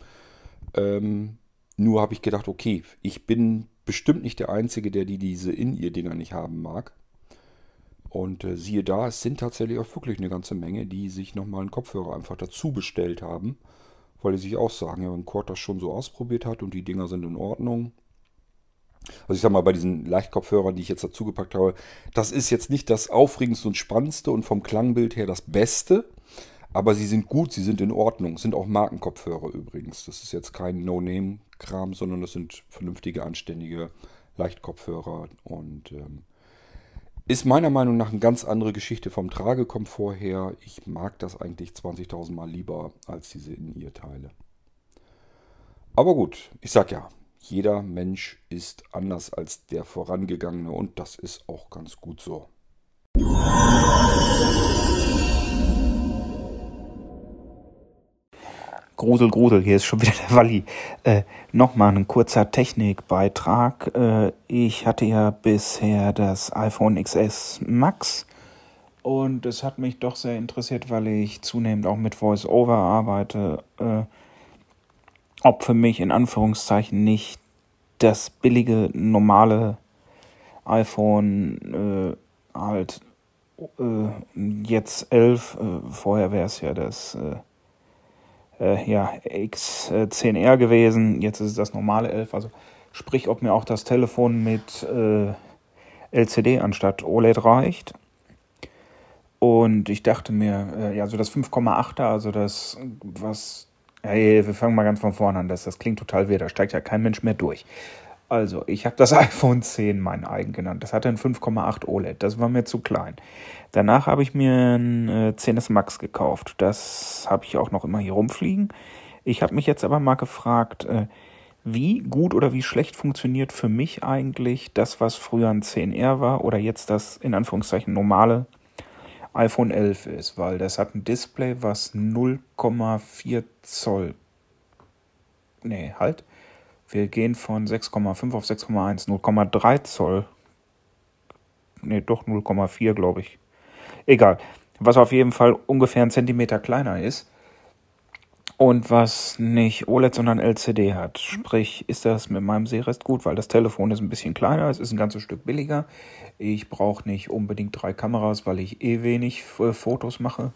Ähm, nur habe ich gedacht, okay, ich bin bestimmt nicht der Einzige, der die diese In-Ear-Dinger nicht haben mag. Und äh, siehe da, es sind tatsächlich auch wirklich eine ganze Menge, die sich nochmal einen Kopfhörer einfach dazu bestellt haben, weil die sich auch sagen, ja, wenn Kurt das schon so ausprobiert hat und die Dinger sind in Ordnung. Also ich sag mal, bei diesen Leichtkopfhörern, die ich jetzt dazu gepackt habe, das ist jetzt nicht das aufregendste und spannendste und vom Klangbild her das Beste. Aber sie sind gut, sie sind in Ordnung. Sind auch Markenkopfhörer übrigens. Das ist jetzt kein No-Name-Kram, sondern das sind vernünftige, anständige Leichtkopfhörer. Und ähm, ist meiner Meinung nach eine ganz andere Geschichte vom Tragekomfort her. Ich mag das eigentlich 20.000 Mal lieber als diese In-Ear-Teile. Aber gut, ich sag ja, jeder Mensch ist anders als der vorangegangene und das ist auch ganz gut so. Grusel, Grusel, hier ist schon wieder der Walli. Äh, Nochmal ein kurzer Technikbeitrag. Äh, ich hatte ja bisher das iPhone XS Max und es hat mich doch sehr interessiert, weil ich zunehmend auch mit VoiceOver arbeite, äh, ob für mich in Anführungszeichen nicht das billige, normale iPhone äh, halt äh, jetzt 11, äh, vorher wäre es ja das äh, ja, X10R gewesen, jetzt ist es das normale 11. Also sprich, ob mir auch das Telefon mit äh, LCD anstatt OLED reicht. Und ich dachte mir, äh, ja, so das 5,8er, also das, was, hey, wir fangen mal ganz von vorne an, das, das klingt total weh, da steigt ja kein Mensch mehr durch. Also, ich habe das iPhone 10 mein eigen genannt. Das hatte ein 5,8 OLED. Das war mir zu klein. Danach habe ich mir ein äh, 10S Max gekauft. Das habe ich auch noch immer hier rumfliegen. Ich habe mich jetzt aber mal gefragt, äh, wie gut oder wie schlecht funktioniert für mich eigentlich das, was früher ein 10R war oder jetzt das in Anführungszeichen normale iPhone 11 ist, weil das hat ein Display, was 0,4 Zoll. Nee, halt wir gehen von 6,5 auf 6,1, 0,3 Zoll. Ne, doch 0,4, glaube ich. Egal. Was auf jeden Fall ungefähr einen Zentimeter kleiner ist. Und was nicht OLED, sondern LCD hat. Sprich, ist das mit meinem Sehrest gut, weil das Telefon ist ein bisschen kleiner, es ist ein ganzes Stück billiger. Ich brauche nicht unbedingt drei Kameras, weil ich eh wenig äh, Fotos mache.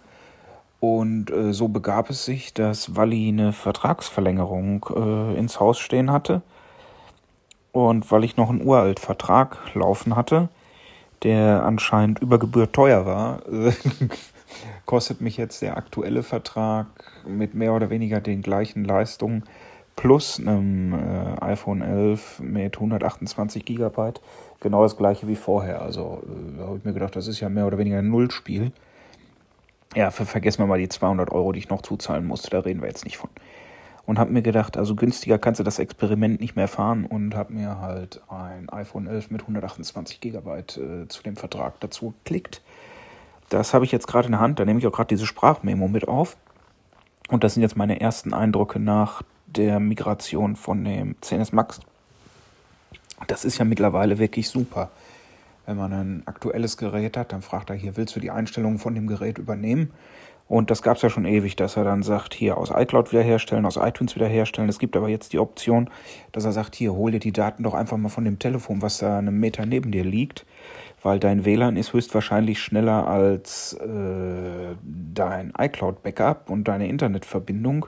Und äh, so begab es sich, dass Walli eine Vertragsverlängerung äh, ins Haus stehen hatte. Und weil ich noch einen uralt Vertrag laufen hatte, der anscheinend über Gebühr teuer war, kostet mich jetzt der aktuelle Vertrag mit mehr oder weniger den gleichen Leistungen plus einem äh, iPhone 11 mit 128 GB genau das gleiche wie vorher. Also äh, habe ich mir gedacht, das ist ja mehr oder weniger ein Nullspiel ja, für, vergessen wir mal die 200 Euro, die ich noch zuzahlen musste, da reden wir jetzt nicht von. Und habe mir gedacht, also günstiger kannst du das Experiment nicht mehr fahren und habe mir halt ein iPhone 11 mit 128 GB äh, zu dem Vertrag dazu geklickt. Das habe ich jetzt gerade in der Hand, da nehme ich auch gerade diese Sprachmemo mit auf. Und das sind jetzt meine ersten Eindrücke nach der Migration von dem 10S Max. Das ist ja mittlerweile wirklich super. Wenn man ein aktuelles Gerät hat, dann fragt er hier, willst du die Einstellungen von dem Gerät übernehmen? Und das gab es ja schon ewig, dass er dann sagt, hier aus iCloud wiederherstellen, aus iTunes wiederherstellen. Es gibt aber jetzt die Option, dass er sagt, hier, hol dir die Daten doch einfach mal von dem Telefon, was da einen Meter neben dir liegt, weil dein WLAN ist höchstwahrscheinlich schneller als äh, dein iCloud-Backup und deine Internetverbindung.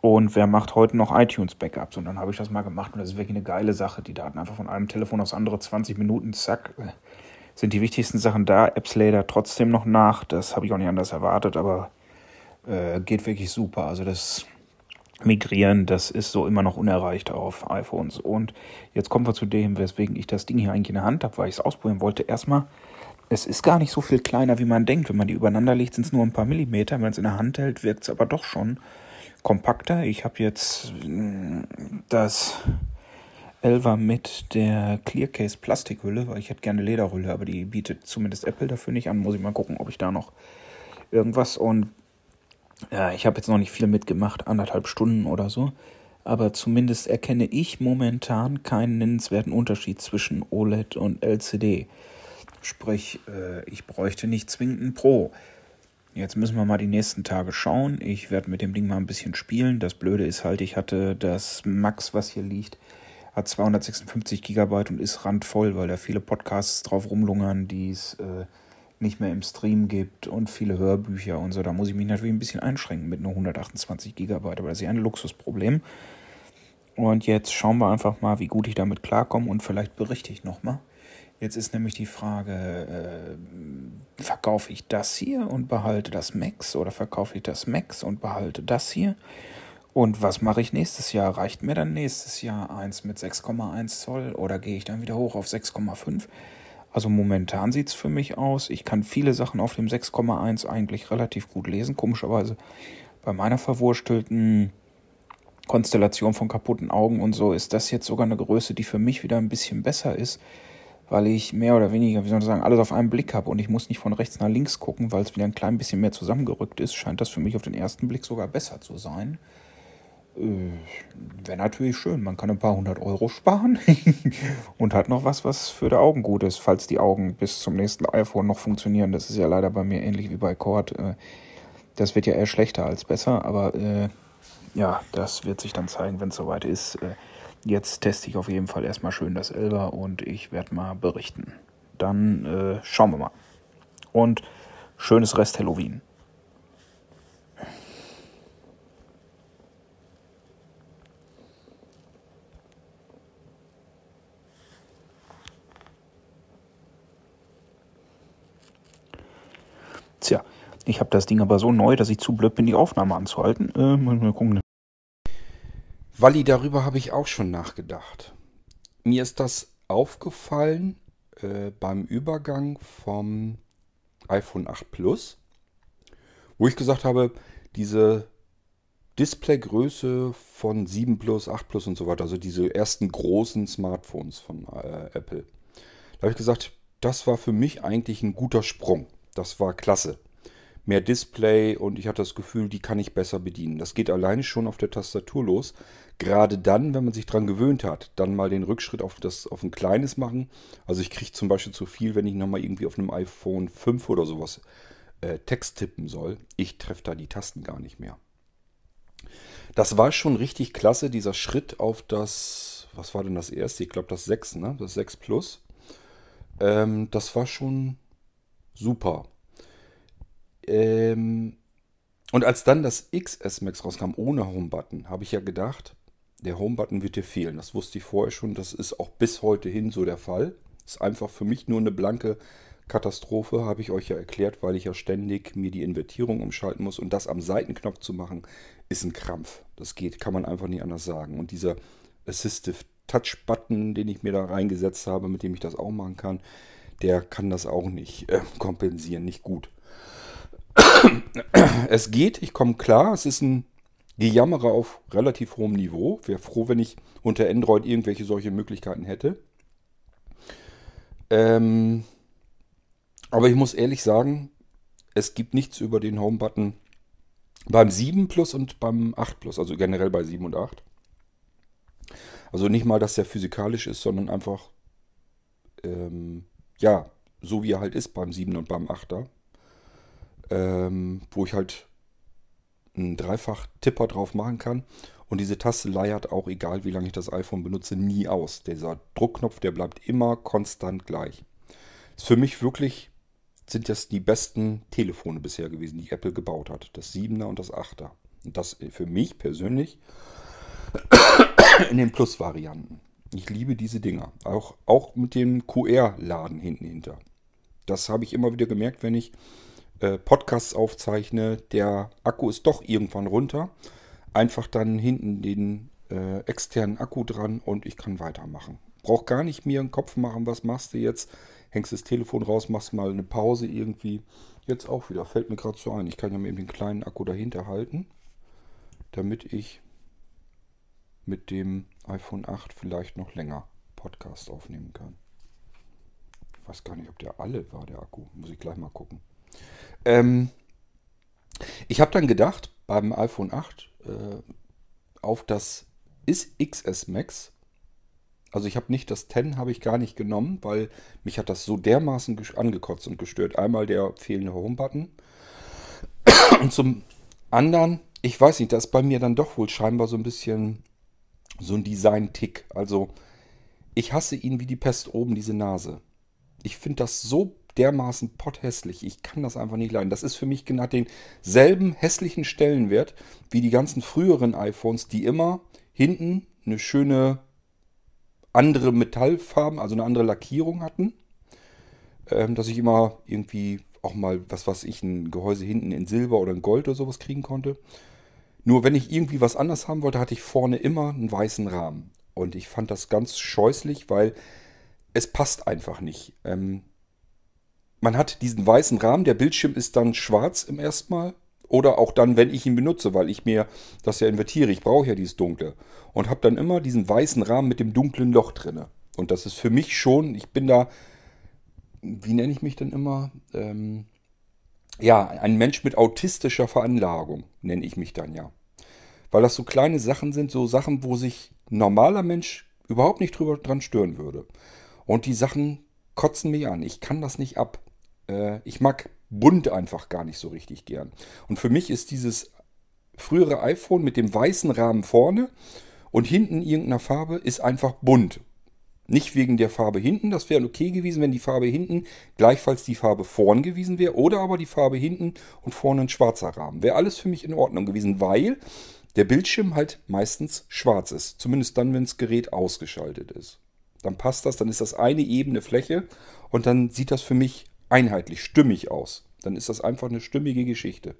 Und wer macht heute noch iTunes-Backups? Und dann habe ich das mal gemacht und das ist wirklich eine geile Sache. Die Daten einfach von einem Telefon aufs andere, 20 Minuten, zack, sind die wichtigsten Sachen da. Apps lädt trotzdem noch nach. Das habe ich auch nicht anders erwartet, aber äh, geht wirklich super. Also das Migrieren, das ist so immer noch unerreicht auf iPhones. Und jetzt kommen wir zu dem, weswegen ich das Ding hier eigentlich in der Hand habe, weil ich es ausprobieren wollte. Erstmal, es ist gar nicht so viel kleiner, wie man denkt. Wenn man die übereinander legt, sind es nur ein paar Millimeter. Wenn man es in der Hand hält, wirkt es aber doch schon kompakter. Ich habe jetzt mm, das Elva mit der Clearcase Plastikhülle, weil ich hätte gerne Lederhülle, aber die bietet zumindest Apple dafür nicht an. Muss ich mal gucken, ob ich da noch irgendwas und ja, ich habe jetzt noch nicht viel mitgemacht, anderthalb Stunden oder so. Aber zumindest erkenne ich momentan keinen nennenswerten Unterschied zwischen OLED und LCD. Sprich, äh, ich bräuchte nicht zwingend ein Pro. Jetzt müssen wir mal die nächsten Tage schauen. Ich werde mit dem Ding mal ein bisschen spielen. Das Blöde ist halt, ich hatte das Max, was hier liegt, hat 256 Gigabyte und ist randvoll, weil da viele Podcasts drauf rumlungern, die es äh, nicht mehr im Stream gibt und viele Hörbücher und so. Da muss ich mich natürlich ein bisschen einschränken mit nur 128 Gigabyte, aber das ist ja ein Luxusproblem. Und jetzt schauen wir einfach mal, wie gut ich damit klarkomme und vielleicht berichte ich nochmal. Jetzt ist nämlich die Frage, äh, verkaufe ich das hier und behalte das Max oder verkaufe ich das Max und behalte das hier? Und was mache ich nächstes Jahr? Reicht mir dann nächstes Jahr eins mit 6,1 Zoll oder gehe ich dann wieder hoch auf 6,5? Also momentan sieht es für mich aus. Ich kann viele Sachen auf dem 6,1 eigentlich relativ gut lesen. Komischerweise bei meiner verwurstelten Konstellation von kaputten Augen und so ist das jetzt sogar eine Größe, die für mich wieder ein bisschen besser ist weil ich mehr oder weniger, wie soll ich sagen, alles auf einen Blick habe und ich muss nicht von rechts nach links gucken, weil es wieder ein klein bisschen mehr zusammengerückt ist, scheint das für mich auf den ersten Blick sogar besser zu sein. Äh, Wäre natürlich schön, man kann ein paar hundert Euro sparen und hat noch was, was für die Augen gut ist, falls die Augen bis zum nächsten iPhone noch funktionieren. Das ist ja leider bei mir ähnlich wie bei Cord. Äh, das wird ja eher schlechter als besser, aber äh, ja, das wird sich dann zeigen, wenn es soweit ist. Äh, Jetzt teste ich auf jeden Fall erstmal schön das Elber und ich werde mal berichten. Dann äh, schauen wir mal. Und schönes Rest Halloween. Tja, ich habe das Ding aber so neu, dass ich zu blöd bin, die Aufnahme anzuhalten. Äh, mal gucken. Walli, darüber habe ich auch schon nachgedacht. Mir ist das aufgefallen äh, beim Übergang vom iPhone 8 Plus, wo ich gesagt habe, diese Displaygröße von 7 Plus, 8 Plus und so weiter, also diese ersten großen Smartphones von äh, Apple. Da habe ich gesagt, das war für mich eigentlich ein guter Sprung. Das war klasse mehr Display und ich hatte das Gefühl, die kann ich besser bedienen. Das geht alleine schon auf der Tastatur los. Gerade dann, wenn man sich daran gewöhnt hat, dann mal den Rückschritt auf, das, auf ein kleines machen. Also ich kriege zum Beispiel zu viel, wenn ich nochmal irgendwie auf einem iPhone 5 oder sowas äh, Text tippen soll. Ich treffe da die Tasten gar nicht mehr. Das war schon richtig klasse, dieser Schritt auf das, was war denn das erste? Ich glaube das 6, ne? Das 6 Plus. Ähm, das war schon super. Ähm, und als dann das XS Max rauskam ohne Home-Button, habe ich ja gedacht, der Home-Button wird dir fehlen. Das wusste ich vorher schon. Das ist auch bis heute hin so der Fall. Ist einfach für mich nur eine blanke Katastrophe, habe ich euch ja erklärt, weil ich ja ständig mir die Invertierung umschalten muss. Und das am Seitenknopf zu machen, ist ein Krampf. Das geht, kann man einfach nicht anders sagen. Und dieser Assistive Touch-Button, den ich mir da reingesetzt habe, mit dem ich das auch machen kann, der kann das auch nicht äh, kompensieren, nicht gut es geht, ich komme klar. Es ist ein Gejammerer auf relativ hohem Niveau. Wäre froh, wenn ich unter Android irgendwelche solche Möglichkeiten hätte. Ähm, aber ich muss ehrlich sagen, es gibt nichts über den Home-Button beim 7 Plus und beim 8 Plus, also generell bei 7 und 8. Also nicht mal, dass der physikalisch ist, sondern einfach, ähm, ja, so wie er halt ist beim 7 und beim 8er ähm, wo ich halt einen Dreifach-Tipper drauf machen kann. Und diese Taste leiert auch, egal wie lange ich das iPhone benutze, nie aus. Dieser Druckknopf, der bleibt immer konstant gleich. Ist für mich wirklich, sind das die besten Telefone bisher gewesen, die Apple gebaut hat. Das 7er und das 8er. Und das für mich persönlich in den Plus-Varianten. Ich liebe diese Dinger. Auch, auch mit dem QR-Laden hinten hinter. Das habe ich immer wieder gemerkt, wenn ich äh, Podcasts aufzeichne, der Akku ist doch irgendwann runter. Einfach dann hinten den äh, externen Akku dran und ich kann weitermachen. Brauch gar nicht mir einen Kopf machen, was machst du jetzt? Hängst das Telefon raus, machst mal eine Pause irgendwie. Jetzt auch wieder, fällt mir gerade so ein. Ich kann ja mal eben den kleinen Akku dahinter halten, damit ich mit dem iPhone 8 vielleicht noch länger Podcast aufnehmen kann. Ich weiß gar nicht, ob der alle war, der Akku. Muss ich gleich mal gucken. Ähm, ich habe dann gedacht, beim iPhone 8 äh, auf das ist XS Max. Also ich habe nicht das 10 habe ich gar nicht genommen, weil mich hat das so dermaßen angekotzt und gestört. Einmal der fehlende Home-Button und zum anderen, ich weiß nicht, da ist bei mir dann doch wohl scheinbar so ein bisschen so ein Design-Tick. Also ich hasse ihn wie die Pest oben, diese Nase. Ich finde das so dermaßen potthässlich. Ich kann das einfach nicht leiden. Das ist für mich genau denselben hässlichen Stellenwert wie die ganzen früheren iPhones, die immer hinten eine schöne andere Metallfarben, also eine andere Lackierung hatten. ähm, dass ich immer irgendwie auch mal, was weiß ich, ein Gehäuse hinten in Silber oder in Gold oder sowas kriegen konnte. Nur wenn ich irgendwie was anders haben wollte, hatte ich vorne immer einen weißen Rahmen. Und ich fand das ganz scheußlich, weil es passt einfach nicht. Ähm, man hat diesen weißen Rahmen, der Bildschirm ist dann schwarz im ersten Mal. Oder auch dann, wenn ich ihn benutze, weil ich mir das ja invertiere. Ich brauche ja dieses Dunkle. Und habe dann immer diesen weißen Rahmen mit dem dunklen Loch drinne. Und das ist für mich schon, ich bin da, wie nenne ich mich denn immer? Ähm, ja, ein Mensch mit autistischer Veranlagung, nenne ich mich dann ja. Weil das so kleine Sachen sind, so Sachen, wo sich ein normaler Mensch überhaupt nicht drüber dran stören würde. Und die Sachen kotzen mich an. Ich kann das nicht ab. Äh, ich mag bunt einfach gar nicht so richtig gern. Und für mich ist dieses frühere iPhone mit dem weißen Rahmen vorne und hinten irgendeiner Farbe ist einfach bunt. Nicht wegen der Farbe hinten, das wäre okay gewesen, wenn die Farbe hinten gleichfalls die Farbe vorn gewesen wäre oder aber die Farbe hinten und vorne ein schwarzer Rahmen. Wäre alles für mich in Ordnung gewesen, weil der Bildschirm halt meistens schwarz ist. Zumindest dann, wenn das Gerät ausgeschaltet ist. Dann passt das, dann ist das eine ebene Fläche und dann sieht das für mich einheitlich, stimmig aus. Dann ist das einfach eine stimmige Geschichte.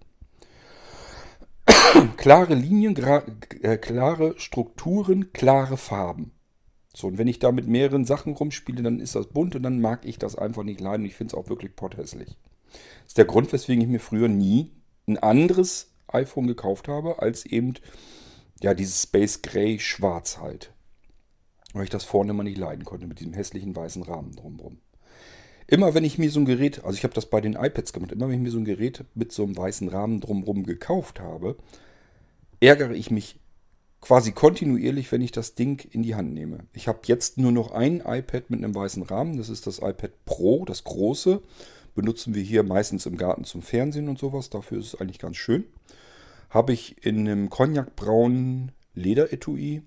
klare Linien, äh, klare Strukturen, klare Farben. So, und wenn ich da mit mehreren Sachen rumspiele, dann ist das bunt und dann mag ich das einfach nicht leiden. Ich finde es auch wirklich potthässlich. Das ist der Grund, weswegen ich mir früher nie ein anderes iPhone gekauft habe, als eben ja dieses Space Gray Schwarz halt. Weil ich das vorne immer nicht leiden konnte mit diesem hässlichen weißen Rahmen drumherum. Immer wenn ich mir so ein Gerät, also ich habe das bei den iPads gemacht, immer wenn ich mir so ein Gerät mit so einem weißen Rahmen drumherum gekauft habe, ärgere ich mich quasi kontinuierlich, wenn ich das Ding in die Hand nehme. Ich habe jetzt nur noch ein iPad mit einem weißen Rahmen. Das ist das iPad Pro, das große. Benutzen wir hier meistens im Garten zum Fernsehen und sowas. Dafür ist es eigentlich ganz schön. Habe ich in einem cognacbraunen Lederetui.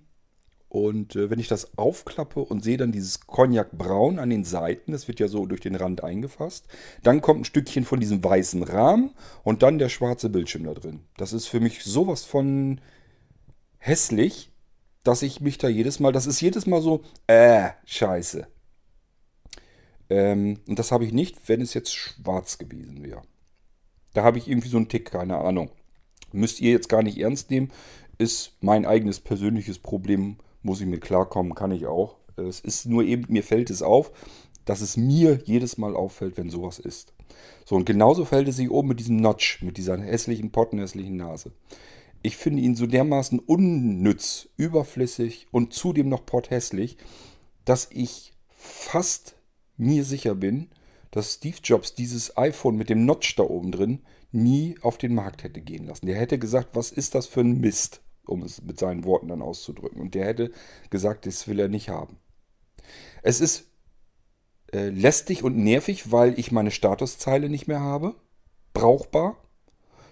Und äh, wenn ich das aufklappe und sehe dann dieses Cognacbraun an den Seiten, das wird ja so durch den Rand eingefasst, dann kommt ein Stückchen von diesem weißen Rahmen und dann der schwarze Bildschirm da drin. Das ist für mich sowas von hässlich, dass ich mich da jedes Mal, das ist jedes Mal so, äh, scheiße. Ähm, und das habe ich nicht, wenn es jetzt schwarz gewesen wäre. Da habe ich irgendwie so einen Tick, keine Ahnung. Müsst ihr jetzt gar nicht ernst nehmen. Ist mein eigenes persönliches Problem. Muss ich mit klarkommen, kann ich auch. Es ist nur eben, mir fällt es auf, dass es mir jedes Mal auffällt, wenn sowas ist. So, und genauso fällt es sich oben mit diesem Notch, mit dieser hässlichen, pottenhässlichen Nase. Ich finde ihn so dermaßen unnütz, überflüssig und zudem noch porthässlich, dass ich fast mir sicher bin, dass Steve Jobs dieses iPhone mit dem Notch da oben drin nie auf den Markt hätte gehen lassen. Der hätte gesagt, was ist das für ein Mist, um es mit seinen Worten dann auszudrücken. Und der hätte gesagt, das will er nicht haben. Es ist äh, lästig und nervig, weil ich meine Statuszeile nicht mehr habe. Brauchbar.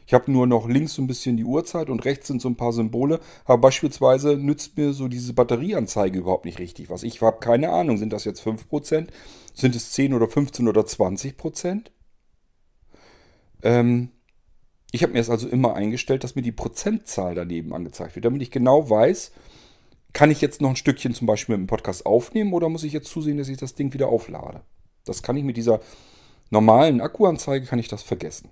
Ich habe nur noch links so ein bisschen die Uhrzeit und rechts sind so ein paar Symbole. Aber beispielsweise nützt mir so diese Batterieanzeige überhaupt nicht richtig was. Ich habe keine Ahnung, sind das jetzt 5%? Sind es 10 oder 15 oder 20%? Ähm, ich habe mir das also immer eingestellt, dass mir die Prozentzahl daneben angezeigt wird, damit ich genau weiß, kann ich jetzt noch ein Stückchen zum Beispiel mit dem Podcast aufnehmen oder muss ich jetzt zusehen, dass ich das Ding wieder auflade? Das kann ich mit dieser normalen Akkuanzeige kann ich das vergessen.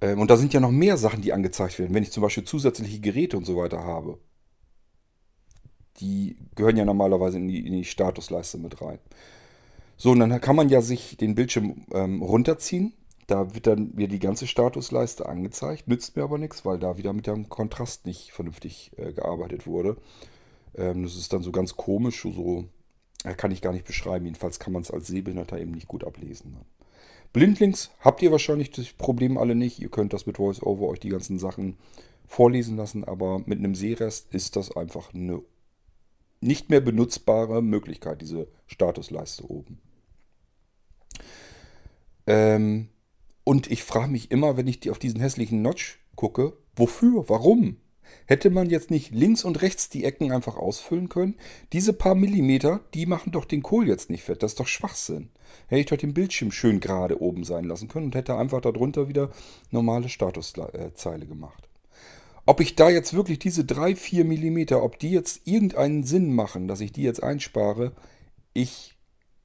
Ähm, und da sind ja noch mehr Sachen, die angezeigt werden. Wenn ich zum Beispiel zusätzliche Geräte und so weiter habe. Die gehören ja normalerweise in die, in die Statusleiste mit rein. So, und dann kann man ja sich den Bildschirm ähm, runterziehen. Da wird dann wieder die ganze Statusleiste angezeigt. Nützt mir aber nichts, weil da wieder mit dem Kontrast nicht vernünftig äh, gearbeitet wurde. Ähm, das ist dann so ganz komisch, so äh, kann ich gar nicht beschreiben. Jedenfalls kann man es als Sehbehinderter eben nicht gut ablesen. Ne? Blindlings habt ihr wahrscheinlich das Problem alle nicht. Ihr könnt das mit VoiceOver euch die ganzen Sachen vorlesen lassen, aber mit einem Sehrest ist das einfach eine nicht mehr benutzbare Möglichkeit, diese Statusleiste oben. Ähm, und ich frage mich immer, wenn ich auf diesen hässlichen Notch gucke, wofür, warum? Hätte man jetzt nicht links und rechts die Ecken einfach ausfüllen können? Diese paar Millimeter, die machen doch den Kohl jetzt nicht fett. Das ist doch Schwachsinn. Hätte ich doch den Bildschirm schön gerade oben sein lassen können und hätte einfach darunter wieder normale Statuszeile gemacht. Ob ich da jetzt wirklich diese 3, 4 Millimeter, ob die jetzt irgendeinen Sinn machen, dass ich die jetzt einspare, ich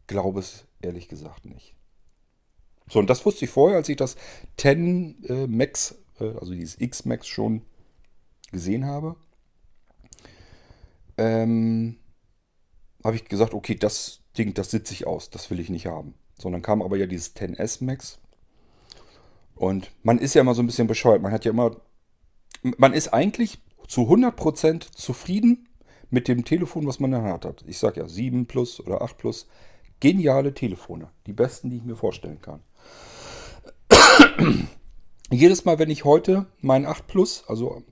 glaube es ehrlich gesagt nicht. So, und das wusste ich vorher, als ich das 10 äh, Max, äh, also dieses X-Max schon gesehen habe. Ähm, habe ich gesagt, okay, das Ding, das sitze ich aus, das will ich nicht haben. So, dann kam aber ja dieses 10S Max. Und man ist ja immer so ein bisschen bescheuert. Man hat ja immer, man ist eigentlich zu 100% zufrieden mit dem Telefon, was man in der Hand hat. Ich sage ja 7 Plus oder 8 Plus. Geniale Telefone. Die besten, die ich mir vorstellen kann. Jedes Mal, wenn ich heute meinen 8 Plus, also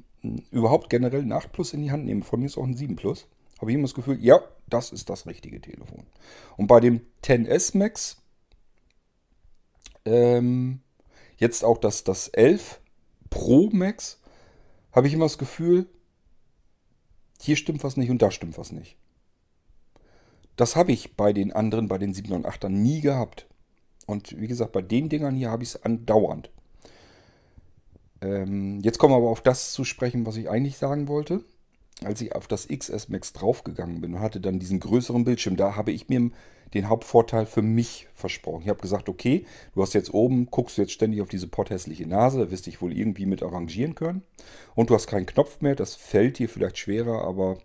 überhaupt generell einen 8 Plus in die Hand nehme, von mir ist auch ein 7 Plus, habe ich immer das Gefühl, ja, das ist das richtige Telefon. Und bei dem 10S Max, ähm, jetzt auch das, das 11 Pro Max, habe ich immer das Gefühl, hier stimmt was nicht und da stimmt was nicht. Das habe ich bei den anderen, bei den 7 und 8ern nie gehabt. Und wie gesagt, bei den Dingern hier habe ich es andauernd. Ähm, jetzt kommen wir aber auf das zu sprechen, was ich eigentlich sagen wollte. Als ich auf das XS Max draufgegangen bin und hatte dann diesen größeren Bildschirm, da habe ich mir den Hauptvorteil für mich versprochen. Ich habe gesagt, okay, du hast jetzt oben, guckst du jetzt ständig auf diese potthässliche Nase, da wirst dich wohl irgendwie mit arrangieren können. Und du hast keinen Knopf mehr, das fällt dir vielleicht schwerer, aber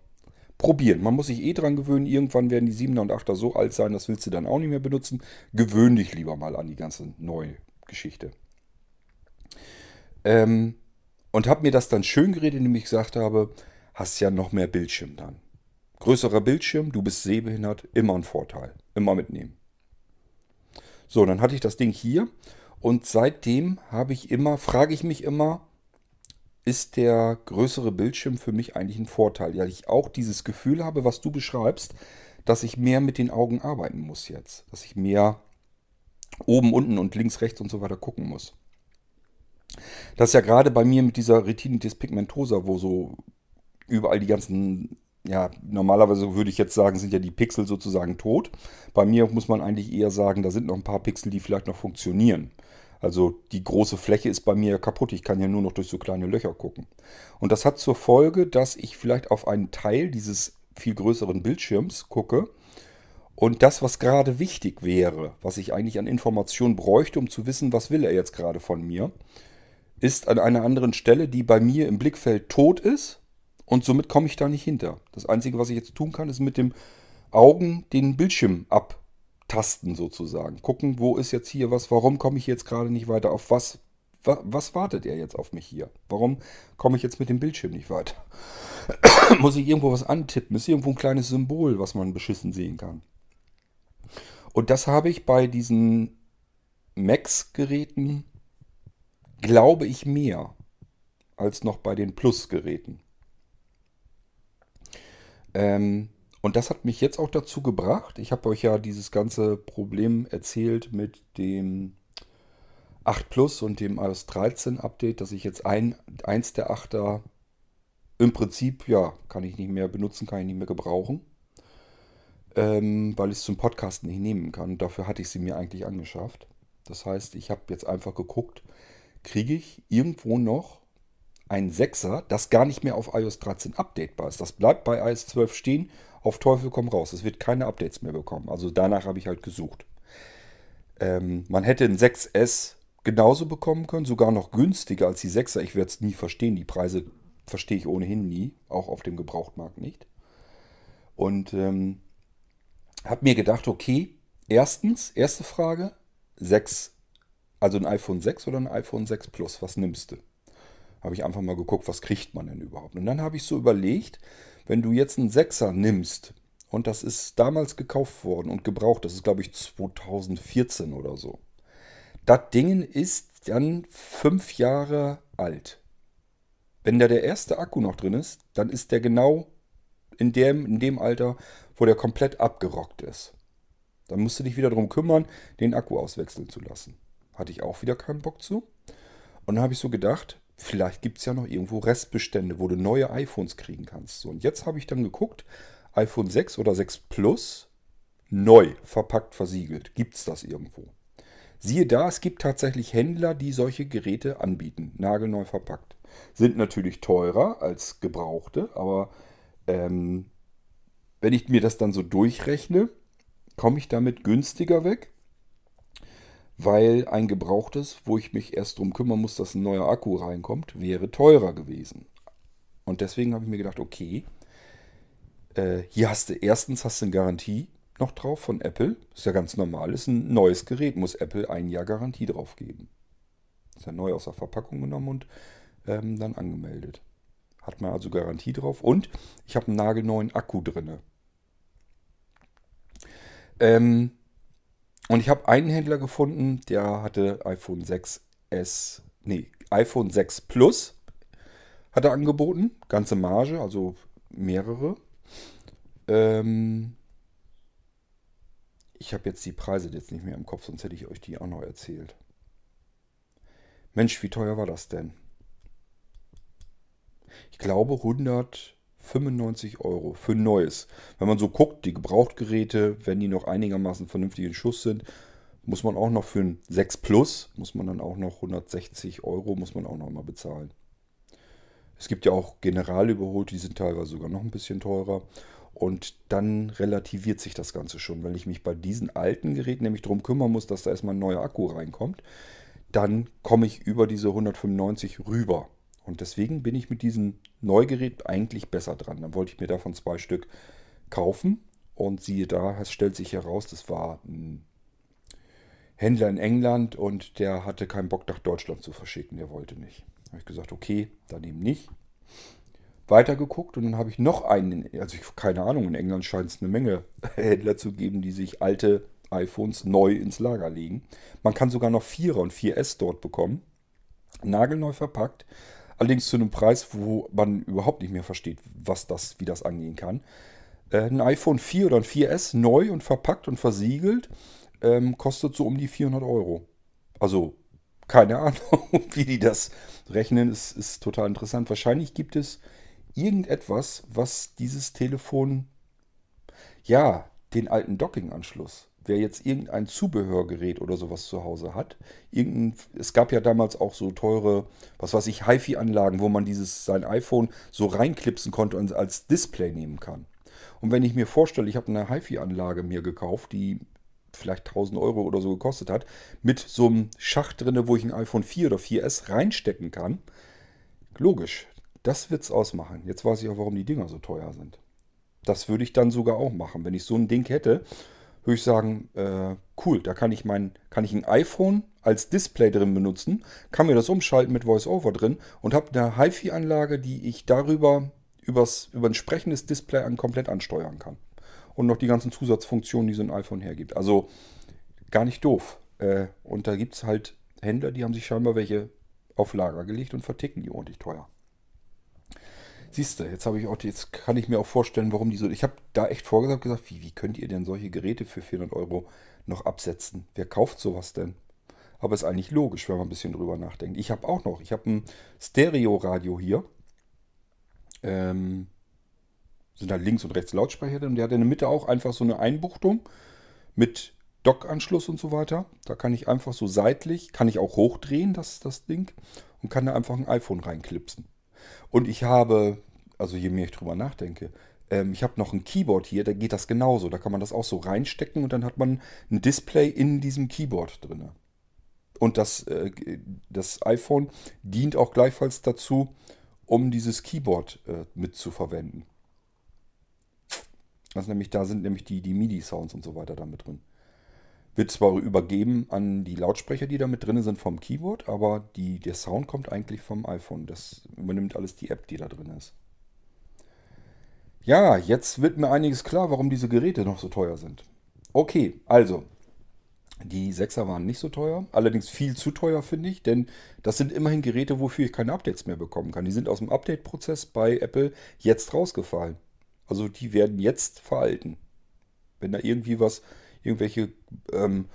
probieren. Man muss sich eh dran gewöhnen. Irgendwann werden die 7er und 8er so alt sein, das willst du dann auch nicht mehr benutzen. Gewöhn dich lieber mal an die ganze neue Geschichte. Ähm, und habe mir das dann schön geredet, indem ich gesagt habe, hast ja noch mehr Bildschirm dann. Größerer Bildschirm, du bist sehbehindert, immer ein Vorteil. Immer mitnehmen. So, dann hatte ich das Ding hier und seitdem habe ich immer, frage ich mich immer, ist der größere Bildschirm für mich eigentlich ein Vorteil? Ja, ich auch dieses Gefühl habe, was du beschreibst, dass ich mehr mit den Augen arbeiten muss jetzt. Dass ich mehr oben, unten und links, rechts und so weiter gucken muss. Das ist ja gerade bei mir mit dieser Retinitis pigmentosa, wo so überall die ganzen, ja, normalerweise würde ich jetzt sagen, sind ja die Pixel sozusagen tot. Bei mir muss man eigentlich eher sagen, da sind noch ein paar Pixel, die vielleicht noch funktionieren. Also die große Fläche ist bei mir kaputt. Ich kann ja nur noch durch so kleine Löcher gucken. Und das hat zur Folge, dass ich vielleicht auf einen Teil dieses viel größeren Bildschirms gucke. Und das, was gerade wichtig wäre, was ich eigentlich an Informationen bräuchte, um zu wissen, was will er jetzt gerade von mir, ist an einer anderen Stelle, die bei mir im Blickfeld tot ist und somit komme ich da nicht hinter. Das Einzige, was ich jetzt tun kann, ist mit dem Augen den Bildschirm abtasten sozusagen. Gucken, wo ist jetzt hier was, warum komme ich jetzt gerade nicht weiter, auf was, was, was wartet er jetzt auf mich hier? Warum komme ich jetzt mit dem Bildschirm nicht weiter? Muss ich irgendwo was antippen? Ist irgendwo ein kleines Symbol, was man beschissen sehen kann? Und das habe ich bei diesen Max-Geräten glaube ich, mehr als noch bei den Plus-Geräten. Ähm, und das hat mich jetzt auch dazu gebracht. Ich habe euch ja dieses ganze Problem erzählt mit dem 8 Plus und dem iOS 13 Update, dass ich jetzt ein, eins der 8er im Prinzip, ja, kann ich nicht mehr benutzen, kann ich nicht mehr gebrauchen. Ähm, weil ich es zum Podcasten nicht nehmen kann. Dafür hatte ich sie mir eigentlich angeschafft. Das heißt, ich habe jetzt einfach geguckt, kriege ich irgendwo noch ein 6er, das gar nicht mehr auf iOS 13 updatebar ist. Das bleibt bei iOS 12 stehen, auf Teufel komm raus. Es wird keine Updates mehr bekommen. Also danach habe ich halt gesucht. Ähm, man hätte ein 6S genauso bekommen können, sogar noch günstiger als die 6er. Ich werde es nie verstehen. Die Preise verstehe ich ohnehin nie, auch auf dem Gebrauchtmarkt nicht. Und ähm, habe mir gedacht, okay, erstens, erste Frage, 6 also ein iPhone 6 oder ein iPhone 6 Plus, was nimmst du? Habe ich einfach mal geguckt, was kriegt man denn überhaupt? Und dann habe ich so überlegt, wenn du jetzt einen 6er nimmst, und das ist damals gekauft worden und gebraucht, das ist glaube ich 2014 oder so. Das Ding ist dann fünf Jahre alt. Wenn da der erste Akku noch drin ist, dann ist der genau in dem, in dem Alter, wo der komplett abgerockt ist. Dann musst du dich wieder darum kümmern, den Akku auswechseln zu lassen. Hatte ich auch wieder keinen Bock zu. Und dann habe ich so gedacht, vielleicht gibt es ja noch irgendwo Restbestände, wo du neue iPhones kriegen kannst. So, und jetzt habe ich dann geguckt, iPhone 6 oder 6 Plus, neu, verpackt, versiegelt. Gibt es das irgendwo? Siehe da, es gibt tatsächlich Händler, die solche Geräte anbieten, nagelneu verpackt. Sind natürlich teurer als gebrauchte, aber ähm, wenn ich mir das dann so durchrechne, komme ich damit günstiger weg, weil ein gebrauchtes, wo ich mich erst drum kümmern muss, dass ein neuer Akku reinkommt, wäre teurer gewesen. Und deswegen habe ich mir gedacht, okay, äh, hier hast du erstens hast du eine Garantie noch drauf von Apple. Ist ja ganz normal, ist ein neues Gerät, muss Apple ein Jahr Garantie drauf geben. Ist ja neu aus der Verpackung genommen und ähm, dann angemeldet. Hat man also Garantie drauf. Und ich habe einen nagelneuen Akku drin. Ähm, und ich habe einen Händler gefunden, der hatte iPhone 6S, nee, iPhone 6 Plus hat er angeboten. Ganze Marge, also mehrere. Ähm, ich habe jetzt die Preise jetzt nicht mehr im Kopf, sonst hätte ich euch die auch noch erzählt. Mensch, wie teuer war das denn? Ich glaube 195 Euro für ein neues. Wenn man so guckt, die Gebrauchtgeräte, wenn die noch einigermaßen vernünftig in Schuss sind, muss man auch noch für ein 6 Plus, muss man dann auch noch 160 Euro, muss man auch noch mal bezahlen. Es gibt ja auch General überholt, die sind teilweise sogar noch ein bisschen teurer. Und dann relativiert sich das Ganze schon. Wenn ich mich bei diesen alten Geräten nämlich darum kümmern muss, dass da erstmal ein neuer Akku reinkommt, dann komme ich über diese 195 rüber. Und deswegen bin ich mit diesem Neugerät eigentlich besser dran. Dann wollte ich mir davon zwei Stück kaufen. Und siehe da, es stellt sich heraus, das war ein Händler in England und der hatte keinen Bock nach Deutschland zu verschicken. Der wollte nicht. Da habe ich gesagt, okay, dann eben nicht. Weitergeguckt und dann habe ich noch einen, also ich, keine Ahnung, in England scheint es eine Menge Händler zu geben, die sich alte iPhones neu ins Lager legen. Man kann sogar noch 4er und 4S dort bekommen. Nagelneu verpackt. Allerdings zu einem Preis, wo man überhaupt nicht mehr versteht, was das, wie das angehen kann. Äh, ein iPhone 4 oder ein 4S neu und verpackt und versiegelt ähm, kostet so um die 400 Euro. Also keine Ahnung, wie die das rechnen, ist, ist total interessant. Wahrscheinlich gibt es irgendetwas, was dieses Telefon, ja, den alten Docking-Anschluss, wer jetzt irgendein Zubehörgerät oder sowas zu Hause hat, irgendein, es gab ja damals auch so teure, was weiß ich, HiFi-Anlagen, wo man dieses sein iPhone so reinklipsen konnte und als Display nehmen kann. Und wenn ich mir vorstelle, ich habe eine HiFi-Anlage mir gekauft, die vielleicht 1000 Euro oder so gekostet hat, mit so einem Schacht drin, wo ich ein iPhone 4 oder 4S reinstecken kann. Logisch, das wird es ausmachen. Jetzt weiß ich auch, warum die Dinger so teuer sind. Das würde ich dann sogar auch machen. Wenn ich so ein Ding hätte, würde ich sagen, äh, cool, da kann ich mein, kann ich ein iPhone als Display drin benutzen, kann mir das umschalten mit VoiceOver drin und habe eine HiFi-Anlage, die ich darüber übers, über ein sprechendes Display an komplett ansteuern kann. Und noch die ganzen Zusatzfunktionen, die so ein iPhone hergibt. Also gar nicht doof. Äh, und da gibt es halt Händler, die haben sich scheinbar welche auf Lager gelegt und verticken die ordentlich teuer. Siehst du, jetzt habe ich auch, jetzt kann ich mir auch vorstellen, warum die so. Ich habe da echt vorgesagt gesagt, wie, wie könnt ihr denn solche Geräte für 400 Euro noch absetzen? Wer kauft sowas denn? Aber ist eigentlich logisch, wenn man ein bisschen drüber nachdenkt. Ich habe auch noch, ich habe ein Stereo-Radio hier. Ähm, sind da links und rechts Lautsprecher und der hat in der Mitte auch einfach so eine Einbuchtung mit Dock-Anschluss und so weiter. Da kann ich einfach so seitlich, kann ich auch hochdrehen, das, das Ding, und kann da einfach ein iPhone reinklipsen. Und ich habe, also je mehr ich drüber nachdenke, ähm, ich habe noch ein Keyboard hier, da geht das genauso. Da kann man das auch so reinstecken und dann hat man ein Display in diesem Keyboard drin. Und das, äh, das iPhone dient auch gleichfalls dazu, um dieses Keyboard äh, mitzuverwenden. Also nämlich, da sind nämlich die, die MIDI-Sounds und so weiter da mit drin. Wird zwar übergeben an die Lautsprecher, die da mit drin sind vom Keyboard, aber die, der Sound kommt eigentlich vom iPhone. Das übernimmt alles die App, die da drin ist. Ja, jetzt wird mir einiges klar, warum diese Geräte noch so teuer sind. Okay, also, die 6er waren nicht so teuer, allerdings viel zu teuer, finde ich, denn das sind immerhin Geräte, wofür ich keine Updates mehr bekommen kann. Die sind aus dem Update-Prozess bei Apple jetzt rausgefallen. Also die werden jetzt veralten. Wenn da irgendwie was irgendwelche ähm,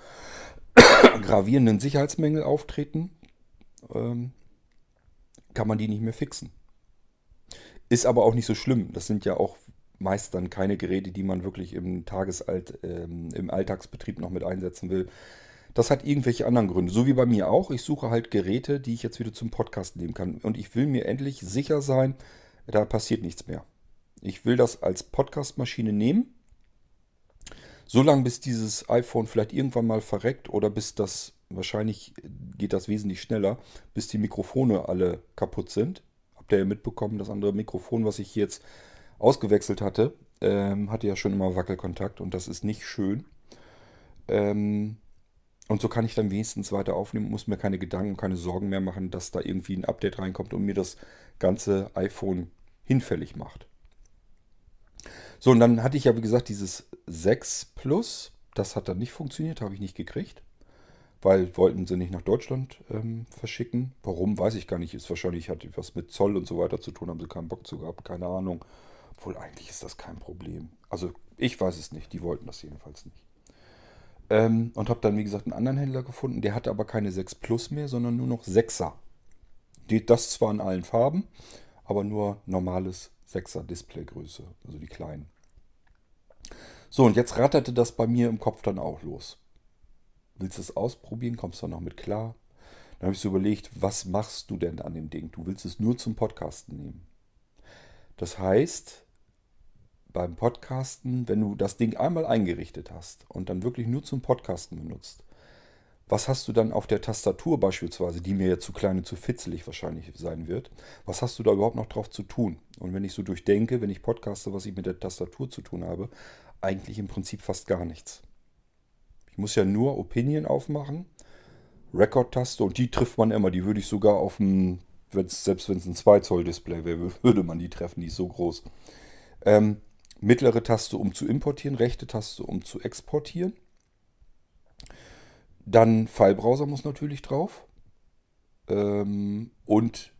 gravierenden Sicherheitsmängel auftreten, ähm, kann man die nicht mehr fixen. Ist aber auch nicht so schlimm. Das sind ja auch meist dann keine Geräte, die man wirklich im Tagesalt, ähm, im Alltagsbetrieb noch mit einsetzen will. Das hat irgendwelche anderen Gründe. So wie bei mir auch. Ich suche halt Geräte, die ich jetzt wieder zum Podcast nehmen kann. Und ich will mir endlich sicher sein, da passiert nichts mehr. Ich will das als Podcastmaschine nehmen So lange, bis dieses iPhone vielleicht irgendwann mal verreckt oder bis das, wahrscheinlich geht das wesentlich schneller, bis die Mikrofone alle kaputt sind. Habt ihr ja mitbekommen, das andere Mikrofon, was ich jetzt ausgewechselt hatte, ähm, hatte ja schon immer Wackelkontakt und das ist nicht schön. Ähm, und so kann ich dann wenigstens weiter aufnehmen, muss mir keine Gedanken, keine Sorgen mehr machen, dass da irgendwie ein Update reinkommt und mir das ganze iPhone hinfällig macht. So, und dann hatte ich ja, wie gesagt, dieses 6 Plus. Das hat dann nicht funktioniert, habe ich nicht gekriegt. Weil wollten sie nicht nach Deutschland ähm, verschicken. Warum, weiß ich gar nicht. Ist wahrscheinlich hat was mit Zoll und so weiter zu tun, haben sie keinen Bock zu gehabt, keine Ahnung. Obwohl eigentlich ist das kein Problem. Also ich weiß es nicht, die wollten das jedenfalls nicht. Ähm, und habe dann, wie gesagt, einen anderen Händler gefunden. Der hatte aber keine 6 Plus mehr, sondern nur noch 6er. Die, das zwar in allen Farben, aber nur normales 6er Displaygröße, also die kleinen. So, und jetzt ratterte das bei mir im Kopf dann auch los. Willst du es ausprobieren? Kommst du noch mit klar? Dann habe ich so überlegt, was machst du denn an dem Ding? Du willst es nur zum Podcasten nehmen. Das heißt, beim Podcasten, wenn du das Ding einmal eingerichtet hast und dann wirklich nur zum Podcasten benutzt, was hast du dann auf der Tastatur beispielsweise, die mir jetzt zu klein und zu fitzelig wahrscheinlich sein wird, was hast du da überhaupt noch drauf zu tun? Und wenn ich so durchdenke, wenn ich podcaste, was ich mit der Tastatur zu tun habe, eigentlich im Prinzip fast gar nichts. Ich muss ja nur Opinion aufmachen, Record-Taste und die trifft man immer. Die würde ich sogar auf dem, selbst wenn es ein 2 Zoll Display wäre, würde man die treffen, die ist so groß. Ähm, mittlere Taste, um zu importieren, rechte Taste, um zu exportieren. Dann Filebrowser muss natürlich drauf. Ähm, und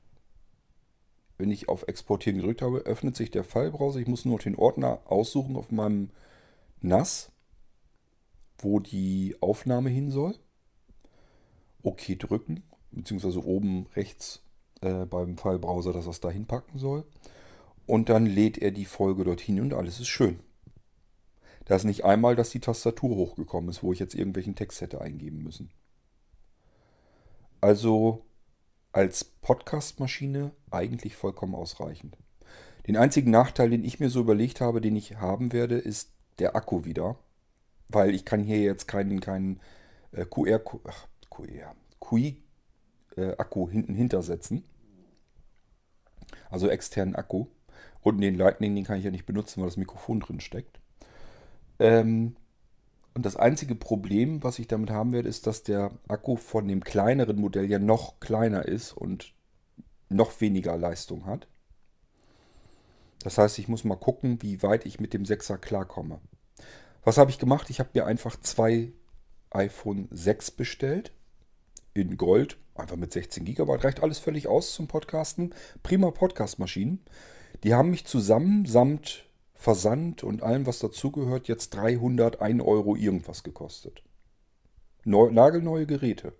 wenn ich auf Exportieren gedrückt habe, öffnet sich der Filebrowser. Ich muss nur den Ordner aussuchen auf meinem NAS, wo die Aufnahme hin soll. OK drücken, beziehungsweise oben rechts äh, beim Filebrowser, dass er es dahin packen soll. Und dann lädt er die Folge dorthin und alles ist schön. Da ist nicht einmal, dass die Tastatur hochgekommen ist, wo ich jetzt irgendwelchen Text hätte eingeben müssen. Also als Podcast-Maschine eigentlich vollkommen ausreichend. Den einzigen Nachteil, den ich mir so überlegt habe, den ich haben werde, ist der Akku wieder. Weil ich kann hier jetzt keinen, keinen äh, QR, ach, QR, QI äh, hinten hintersetzen. Also externen Akku. Und den Lightning, den kann ich ja nicht benutzen, weil das Mikrofon drin steckt. Ähm, und das einzige Problem, was ich damit haben werde, ist, dass der Akku von dem kleineren Modell ja noch kleiner ist und noch weniger Leistung hat. Das heißt, ich muss mal gucken, wie weit ich mit dem 6er klarkomme. Was habe ich gemacht? Ich habe mir einfach zwei iPhone 6 bestellt. In Gold. Einfach mit 16 GB. Reicht alles völlig aus zum Podcasten. Prima Podcast-Maschinen. Die haben mich zusammen samt Versand und allem, was dazugehört, jetzt 301 Euro irgendwas gekostet. Neu, nagelneue Geräte.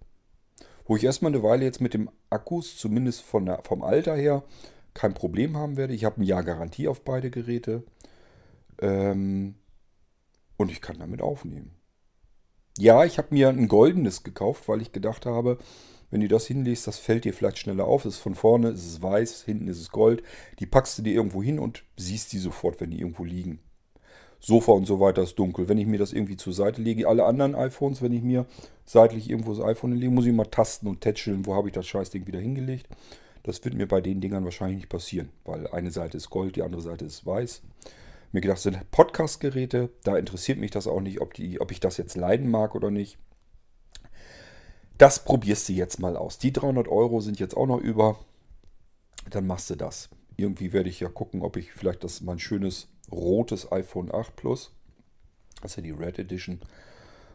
Wo ich erstmal eine Weile jetzt mit dem Akkus, zumindest von der, vom Alter her, kein Problem haben werde. Ich habe ein Jahr Garantie auf beide Geräte. Ähm, und ich kann damit aufnehmen. Ja, ich habe mir ein goldenes gekauft, weil ich gedacht habe, wenn du das hinlegst, das fällt dir vielleicht schneller auf. Es ist von vorne, es ist weiß, hinten ist es Gold. Die packst du dir irgendwo hin und siehst die sofort, wenn die irgendwo liegen. Sofa und so weiter ist dunkel. Wenn ich mir das irgendwie zur Seite lege, alle anderen iPhones, wenn ich mir seitlich irgendwo das iPhone lege, muss ich mal tasten und tätscheln, wo habe ich das Scheißding wieder hingelegt. Das wird mir bei den Dingern wahrscheinlich nicht passieren, weil eine Seite ist Gold, die andere Seite ist weiß. Mir gedacht, sind Podcast-Geräte, da interessiert mich das auch nicht, ob, die, ob ich das jetzt leiden mag oder nicht. Das probierst du jetzt mal aus. Die 300 Euro sind jetzt auch noch über. Dann machst du das. Irgendwie werde ich ja gucken, ob ich vielleicht das mein schönes rotes iPhone 8 Plus, das ist ja die Red Edition,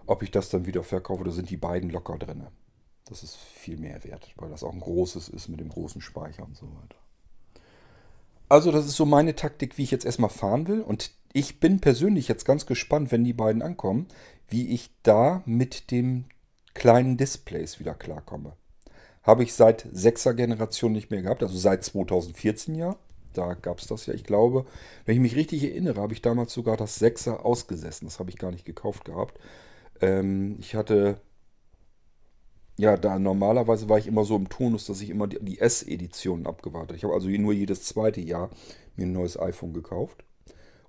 ob ich das dann wieder verkaufe. Da sind die beiden locker drin. Das ist viel mehr wert, weil das auch ein großes ist mit dem großen Speicher und so weiter. Also das ist so meine Taktik, wie ich jetzt erstmal fahren will. Und ich bin persönlich jetzt ganz gespannt, wenn die beiden ankommen, wie ich da mit dem kleinen Displays wieder klarkomme. Habe ich seit 6er Generation nicht mehr gehabt, also seit 2014 ja. Da gab es das ja, ich glaube, wenn ich mich richtig erinnere, habe ich damals sogar das 6er ausgesessen. Das habe ich gar nicht gekauft gehabt. Ähm, ich hatte, ja, da normalerweise war ich immer so im Tonus, dass ich immer die, die S-Editionen abgewartet. Ich habe also nur jedes zweite Jahr mir ein neues iPhone gekauft.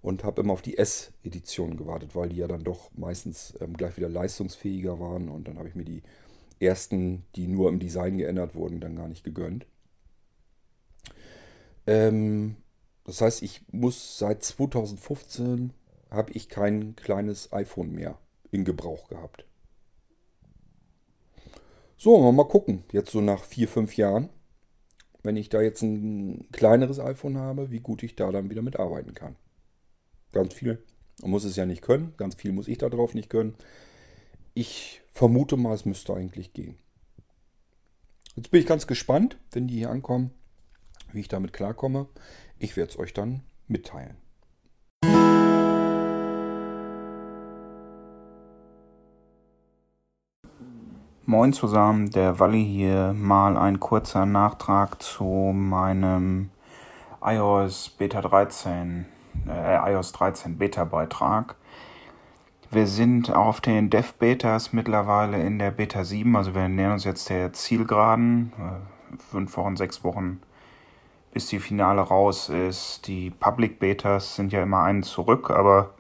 Und habe immer auf die S-Edition gewartet, weil die ja dann doch meistens ähm, gleich wieder leistungsfähiger waren und dann habe ich mir die ersten, die nur im Design geändert wurden, dann gar nicht gegönnt. Ähm, das heißt, ich muss seit 2015 habe ich kein kleines iPhone mehr in Gebrauch gehabt. So, mal gucken, jetzt so nach vier, fünf Jahren, wenn ich da jetzt ein kleineres iPhone habe, wie gut ich da dann wieder mitarbeiten kann. Ganz viel. Muss es ja nicht können. Ganz viel muss ich da drauf nicht können. Ich vermute mal, es müsste eigentlich gehen. Jetzt bin ich ganz gespannt, wenn die hier ankommen, wie ich damit klarkomme. Ich werde es euch dann mitteilen. Moin zusammen, der Walli hier. Mal ein kurzer Nachtrag zu meinem iOS Beta 13 äh, iOS 13 Beta-Beitrag. Wir sind auf den Dev-Betas mittlerweile in der Beta 7, also wir nähern uns jetzt der Zielgeraden. Äh, fünf Wochen, sechs Wochen, bis die Finale raus ist. Die Public-Betas sind ja immer einen zurück, aber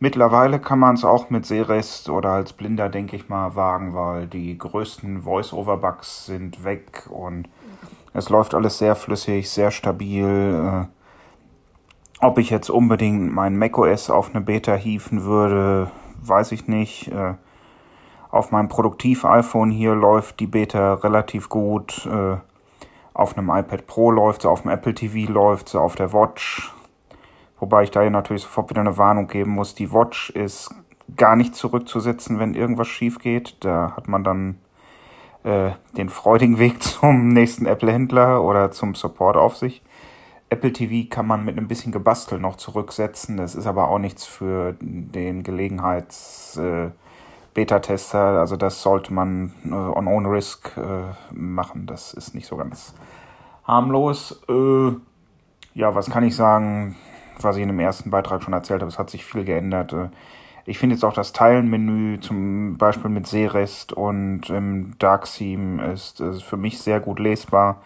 mittlerweile kann man es auch mit Seerest oder als Blinder, denke ich mal, wagen, weil die größten Voice-Over-Bugs sind weg und es läuft alles sehr flüssig, sehr stabil. Ob ich jetzt unbedingt mein macOS auf eine Beta hieven würde, weiß ich nicht. Äh, auf meinem Produktiv-iPhone hier läuft die Beta relativ gut. Äh, auf einem iPad Pro läuft sie, auf dem Apple TV läuft sie, auf der Watch. Wobei ich da hier natürlich sofort wieder eine Warnung geben muss. Die Watch ist gar nicht zurückzusetzen, wenn irgendwas schief geht. Da hat man dann äh, den freudigen Weg zum nächsten Apple-Händler oder zum Support auf sich. Apple TV kann man mit ein bisschen Gebastel noch zurücksetzen. Das ist aber auch nichts für den Gelegenheits-Beta-Tester. Äh, also das sollte man äh, on own risk äh, machen. Das ist nicht so ganz harmlos. Äh, ja, was kann ich sagen, was ich in dem ersten Beitrag schon erzählt habe? Es hat sich viel geändert. Äh, ich finde jetzt auch das Teilenmenü, zum Beispiel mit Seerest und im Dark Theme, ist, ist für mich sehr gut lesbar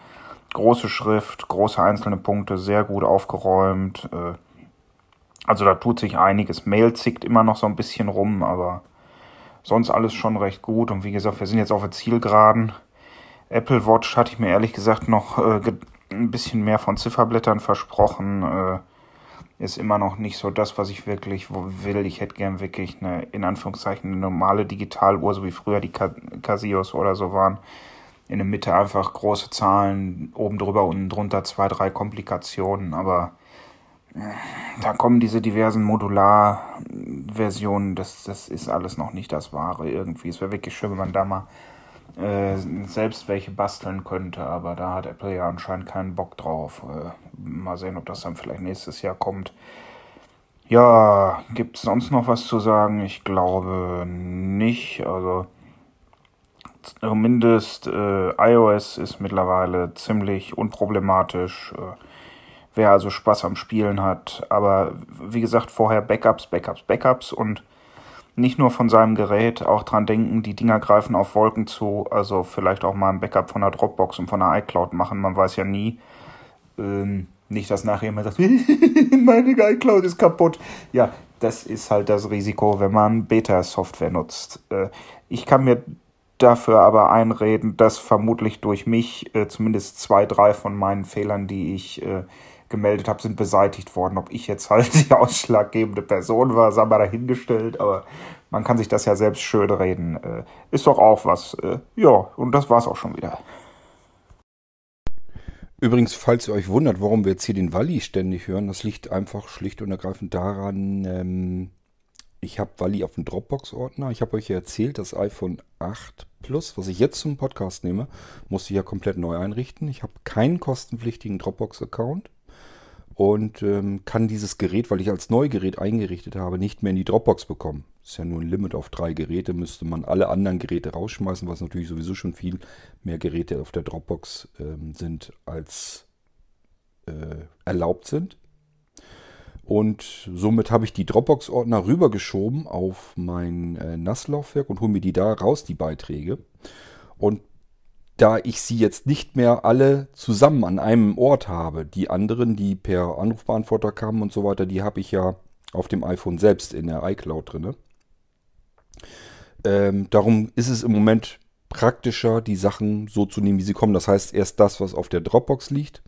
große Schrift, große einzelne Punkte, sehr gut aufgeräumt. Äh, also da tut sich einiges. Mail zickt immer noch so ein bisschen rum, aber sonst alles schon recht gut. Und wie gesagt, wir sind jetzt auf der Zielgeraden. Apple Watch hatte ich mir ehrlich gesagt noch äh, ein bisschen mehr von Zifferblättern versprochen. Äh, ist immer noch nicht so das, was ich wirklich will. Ich hätte gern wirklich eine, in Anführungszeichen, eine normale Digitaluhr, so wie früher die Casios oder so waren in der Mitte einfach große Zahlen, oben drüber, unten drunter zwei, drei Komplikationen, aber äh, da kommen diese diversen Modular-Versionen, das, das ist alles noch nicht das Wahre irgendwie. Es wäre wirklich schön, wenn man da mal äh, selbst welche basteln könnte, aber da hat Apple ja anscheinend keinen Bock drauf. Äh, mal sehen, ob das dann vielleicht nächstes Jahr kommt. Ja, gibt es sonst noch was zu sagen? Ich glaube nicht. Also Zumindest äh, iOS ist mittlerweile ziemlich unproblematisch. Äh, wer also Spaß am Spielen hat. Aber wie gesagt, vorher Backups, Backups, Backups und nicht nur von seinem Gerät, auch dran denken, die Dinger greifen auf Wolken zu. Also vielleicht auch mal ein Backup von der Dropbox und von der iCloud machen. Man weiß ja nie. Ähm, nicht, dass nachher jemand sagt, meine iCloud ist kaputt. Ja, das ist halt das Risiko, wenn man Beta-Software nutzt. Äh, ich kann mir dafür aber einreden, dass vermutlich durch mich äh, zumindest zwei, drei von meinen Fehlern, die ich äh, gemeldet habe, sind beseitigt worden. Ob ich jetzt halt die ausschlaggebende Person war, sei mal dahingestellt, aber man kann sich das ja selbst schön reden. Äh, ist doch auch was. Äh, ja, und das war's auch schon wieder. Übrigens, falls ihr euch wundert, warum wir jetzt hier den Walli ständig hören, das liegt einfach schlicht und ergreifend daran, ähm, ich habe Wally auf dem Dropbox-Ordner. Ich habe euch ja erzählt, das iPhone 8 Plus, was ich jetzt zum Podcast nehme, musste ich ja komplett neu einrichten. Ich habe keinen kostenpflichtigen Dropbox-Account und ähm, kann dieses Gerät, weil ich als Neugerät eingerichtet habe, nicht mehr in die Dropbox bekommen. Ist ja nur ein Limit auf drei Geräte, müsste man alle anderen Geräte rausschmeißen, was natürlich sowieso schon viel mehr Geräte auf der Dropbox ähm, sind, als äh, erlaubt sind. Und somit habe ich die Dropbox-Ordner rübergeschoben auf mein äh, NAS-Laufwerk und hole mir die da raus, die Beiträge. Und da ich sie jetzt nicht mehr alle zusammen an einem Ort habe, die anderen, die per Anrufbeantworter kamen und so weiter, die habe ich ja auf dem iPhone selbst in der iCloud drin. Ähm, darum ist es im Moment praktischer, die Sachen so zu nehmen, wie sie kommen. Das heißt, erst das, was auf der Dropbox liegt.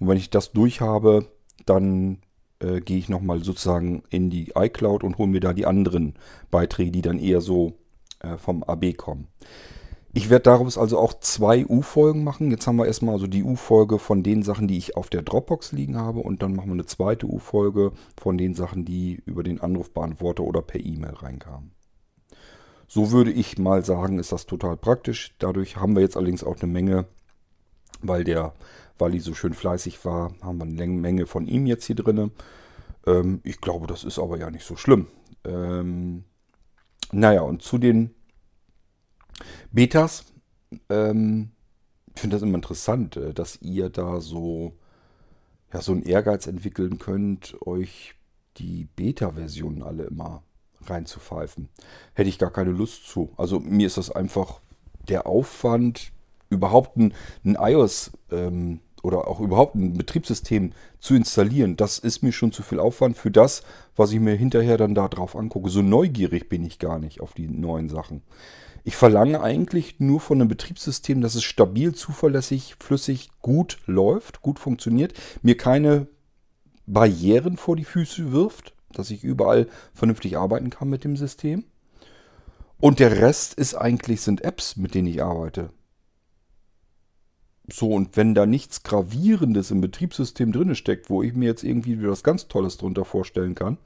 Und wenn ich das durch habe, dann äh, gehe ich nochmal sozusagen in die iCloud und hole mir da die anderen Beiträge, die dann eher so äh, vom AB kommen. Ich werde daraus also auch zwei U-Folgen machen. Jetzt haben wir erstmal also die U-Folge von den Sachen, die ich auf der Dropbox liegen habe. Und dann machen wir eine zweite U-Folge von den Sachen, die über den Anrufbeantworter oder per E-Mail reinkamen. So würde ich mal sagen, ist das total praktisch. Dadurch haben wir jetzt allerdings auch eine Menge, weil der Wally so schön fleißig war, haben wir eine Menge von ihm jetzt hier drin. Ähm, ich glaube, das ist aber ja nicht so schlimm. Ähm, naja, und zu den Betas, ähm, ich finde das immer interessant, äh, dass ihr da so, ja, so einen Ehrgeiz entwickeln könnt, euch die Beta-Versionen alle immer reinzupfeifen. Hätte ich gar keine Lust zu. Also mir ist das einfach der Aufwand, überhaupt ein, ein iOS ähm, oder auch überhaupt ein Betriebssystem zu installieren. Das ist mir schon zu viel Aufwand für das, was ich mir hinterher dann da drauf angucke. So neugierig bin ich gar nicht auf die neuen Sachen. Ich verlange eigentlich nur von einem Betriebssystem, dass es stabil, zuverlässig, flüssig, gut läuft, gut funktioniert, mir keine Barrieren vor die Füße wirft, dass ich überall vernünftig arbeiten kann mit dem System. Und der Rest ist eigentlich sind Apps, mit denen ich arbeite. So, und wenn da nichts Gravierendes im Betriebssystem drin steckt, wo ich mir jetzt irgendwie was ganz Tolles drunter vorstellen kann,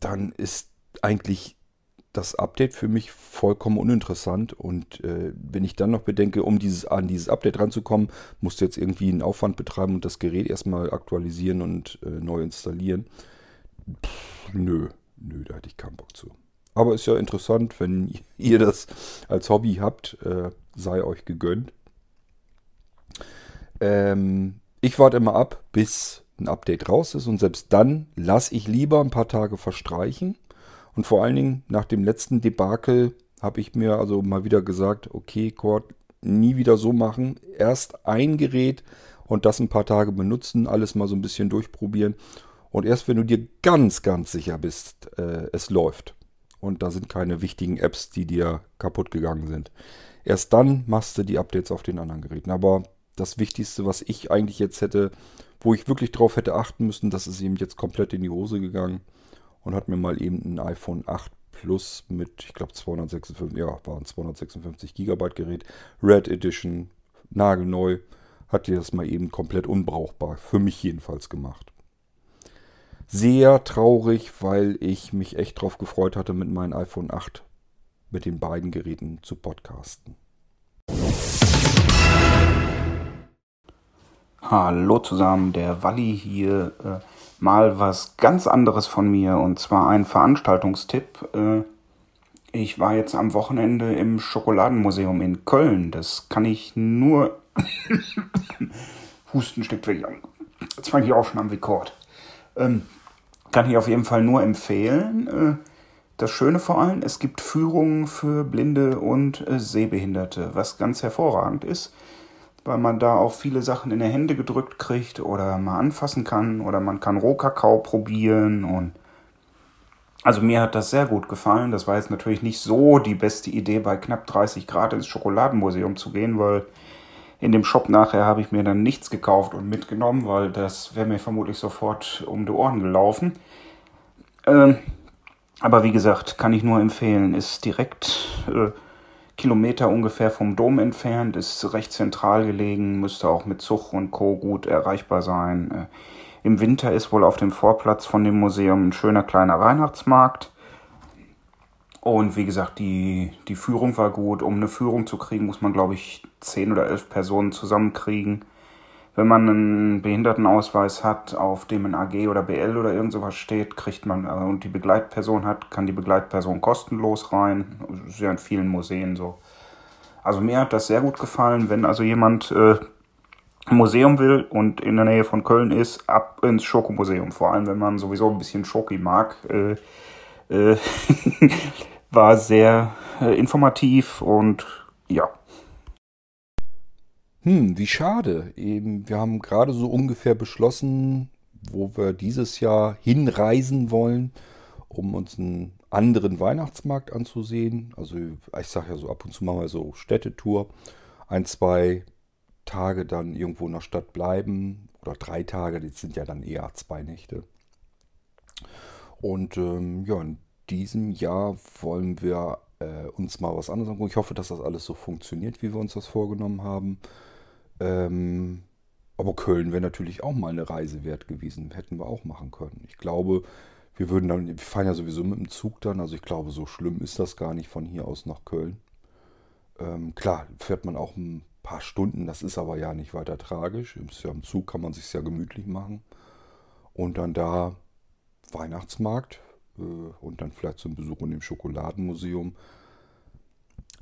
dann ist eigentlich das Update für mich vollkommen uninteressant. Und äh, wenn ich dann noch bedenke, um dieses, an dieses Update ranzukommen, musst du jetzt irgendwie einen Aufwand betreiben und das Gerät erstmal aktualisieren und äh, neu installieren. Pff, nö, nö, da hätte ich keinen Bock zu. Aber ist ja interessant, wenn ihr das als Hobby habt, äh, sei euch gegönnt. Ähm, ich warte immer ab, bis ein Update raus ist und selbst dann lasse ich lieber ein paar Tage verstreichen und vor allen Dingen nach dem letzten Debakel habe ich mir also mal wieder gesagt, okay, Cord, nie wieder so machen. Erst ein Gerät und das ein paar Tage benutzen, alles mal so ein bisschen durchprobieren. Und erst wenn du dir ganz, ganz sicher bist, äh, es läuft und da sind keine wichtigen Apps, die dir kaputt gegangen sind, erst dann machst du die Updates auf den anderen Geräten. Aber das Wichtigste, was ich eigentlich jetzt hätte, wo ich wirklich drauf hätte achten müssen, das ist eben jetzt komplett in die Hose gegangen und hat mir mal eben ein iPhone 8 Plus mit, ich glaube 256, ja, war ein 256 Gigabyte Gerät, Red Edition, nagelneu, hat dir das mal eben komplett unbrauchbar, für mich jedenfalls gemacht. Sehr traurig, weil ich mich echt drauf gefreut hatte, mit meinem iPhone 8 mit den beiden Geräten zu podcasten. Hallo zusammen, der Walli hier. Äh, mal was ganz anderes von mir und zwar ein Veranstaltungstipp. Äh, ich war jetzt am Wochenende im Schokoladenmuseum in Köln. Das kann ich nur. Husten steckt wirklich an. Jetzt fange ich auch schon am Rekord. Ähm, kann ich auf jeden Fall nur empfehlen. Äh, das Schöne vor allem, es gibt Führungen für Blinde und äh, Sehbehinderte, was ganz hervorragend ist weil man da auch viele Sachen in die Hände gedrückt kriegt oder mal anfassen kann oder man kann Rohkakao probieren und also mir hat das sehr gut gefallen. Das war jetzt natürlich nicht so die beste Idee, bei knapp 30 Grad ins Schokoladenmuseum zu gehen, weil in dem Shop nachher habe ich mir dann nichts gekauft und mitgenommen, weil das wäre mir vermutlich sofort um die Ohren gelaufen. Ähm, aber wie gesagt, kann ich nur empfehlen. Ist direkt äh, Kilometer ungefähr vom Dom entfernt, ist recht zentral gelegen, müsste auch mit Zug und Co. gut erreichbar sein. Äh, Im Winter ist wohl auf dem Vorplatz von dem Museum ein schöner kleiner Weihnachtsmarkt. Und wie gesagt, die, die Führung war gut. Um eine Führung zu kriegen, muss man, glaube ich, zehn oder elf Personen zusammenkriegen. Wenn man einen Behindertenausweis hat, auf dem ein AG oder BL oder irgend sowas steht, kriegt man, äh, und die Begleitperson hat, kann die Begleitperson kostenlos rein. Das ist ja in vielen Museen so. Also mir hat das sehr gut gefallen. Wenn also jemand äh, ein Museum will und in der Nähe von Köln ist, ab ins Schokomuseum. Vor allem, wenn man sowieso ein bisschen Schoki mag. Äh, äh, war sehr äh, informativ und ja, Hm, wie schade. Eben, wir haben gerade so ungefähr beschlossen, wo wir dieses Jahr hinreisen wollen, um uns einen anderen Weihnachtsmarkt anzusehen. Also ich sage ja so, ab und zu machen wir so Städtetour. Ein, zwei Tage dann irgendwo in der Stadt bleiben. Oder drei Tage, das sind ja dann eher zwei Nächte. Und ähm, ja, in diesem Jahr wollen wir äh, uns mal was anderes angucken. Ich hoffe, dass das alles so funktioniert, wie wir uns das vorgenommen haben. Ähm, aber Köln wäre natürlich auch mal eine Reise wert gewesen. Hätten wir auch machen können. Ich glaube, wir würden dann, wir fahren ja sowieso mit dem Zug dann, also ich glaube, so schlimm ist das gar nicht von hier aus nach Köln. Ähm, klar, fährt man auch ein paar Stunden, das ist aber ja nicht weiter tragisch. Im, Zug kann man sich ja gemütlich machen. Und dann da Weihnachtsmarkt äh, und dann vielleicht zum Besuch in dem Schokoladenmuseum.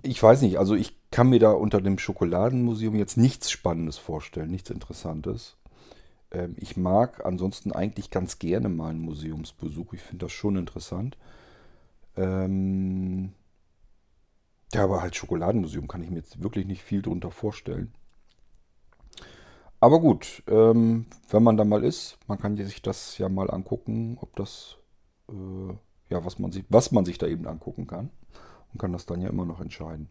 Ich weiß nicht, also ich kann mir da unter dem Schokoladenmuseum jetzt nichts Spannendes vorstellen, nichts Interessantes. Ähm, ich mag ansonsten eigentlich ganz gerne mal einen Museumsbesuch. Ich finde das schon interessant. Ähm, ja, aber halt Schokoladenmuseum kann ich mir jetzt wirklich nicht viel drunter vorstellen. Aber gut, ähm, wenn man da mal ist, man kann sich das ja mal angucken, ob das, äh, ja, was man, sich, was man sich da eben angucken kann. Und kann das dann ja immer noch entscheiden.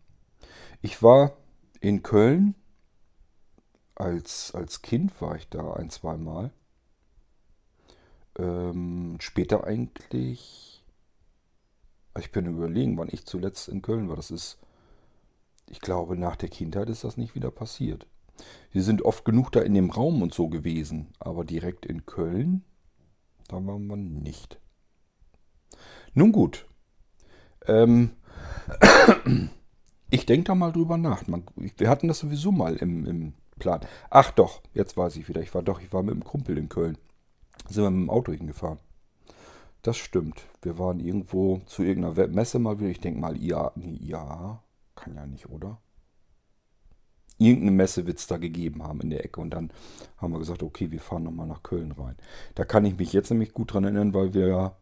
Ich war in Köln, als, als Kind war ich da ein, zwei Mal. Ähm, später eigentlich, ich bin überlegen, wann ich zuletzt in Köln war. Das ist, ich glaube, nach der Kindheit ist das nicht wieder passiert. Wir sind oft genug da in dem Raum und so gewesen, aber direkt in Köln, da waren wir nicht. Nun gut. Ähm, ich denke da mal drüber nach. Man, wir hatten das sowieso mal im, im Plan. Ach doch, jetzt weiß ich wieder. Ich war doch, ich war mit einem Kumpel in Köln. Sind wir mit dem Auto hingefahren. Das stimmt. Wir waren irgendwo zu irgendeiner Messe mal wieder. Ich denke mal, ja, nee, ja, kann ja nicht, oder? irgendeine Messe wird es da gegeben haben in der Ecke. Und dann haben wir gesagt, okay, wir fahren nochmal nach Köln rein. Da kann ich mich jetzt nämlich gut dran erinnern, weil wir ja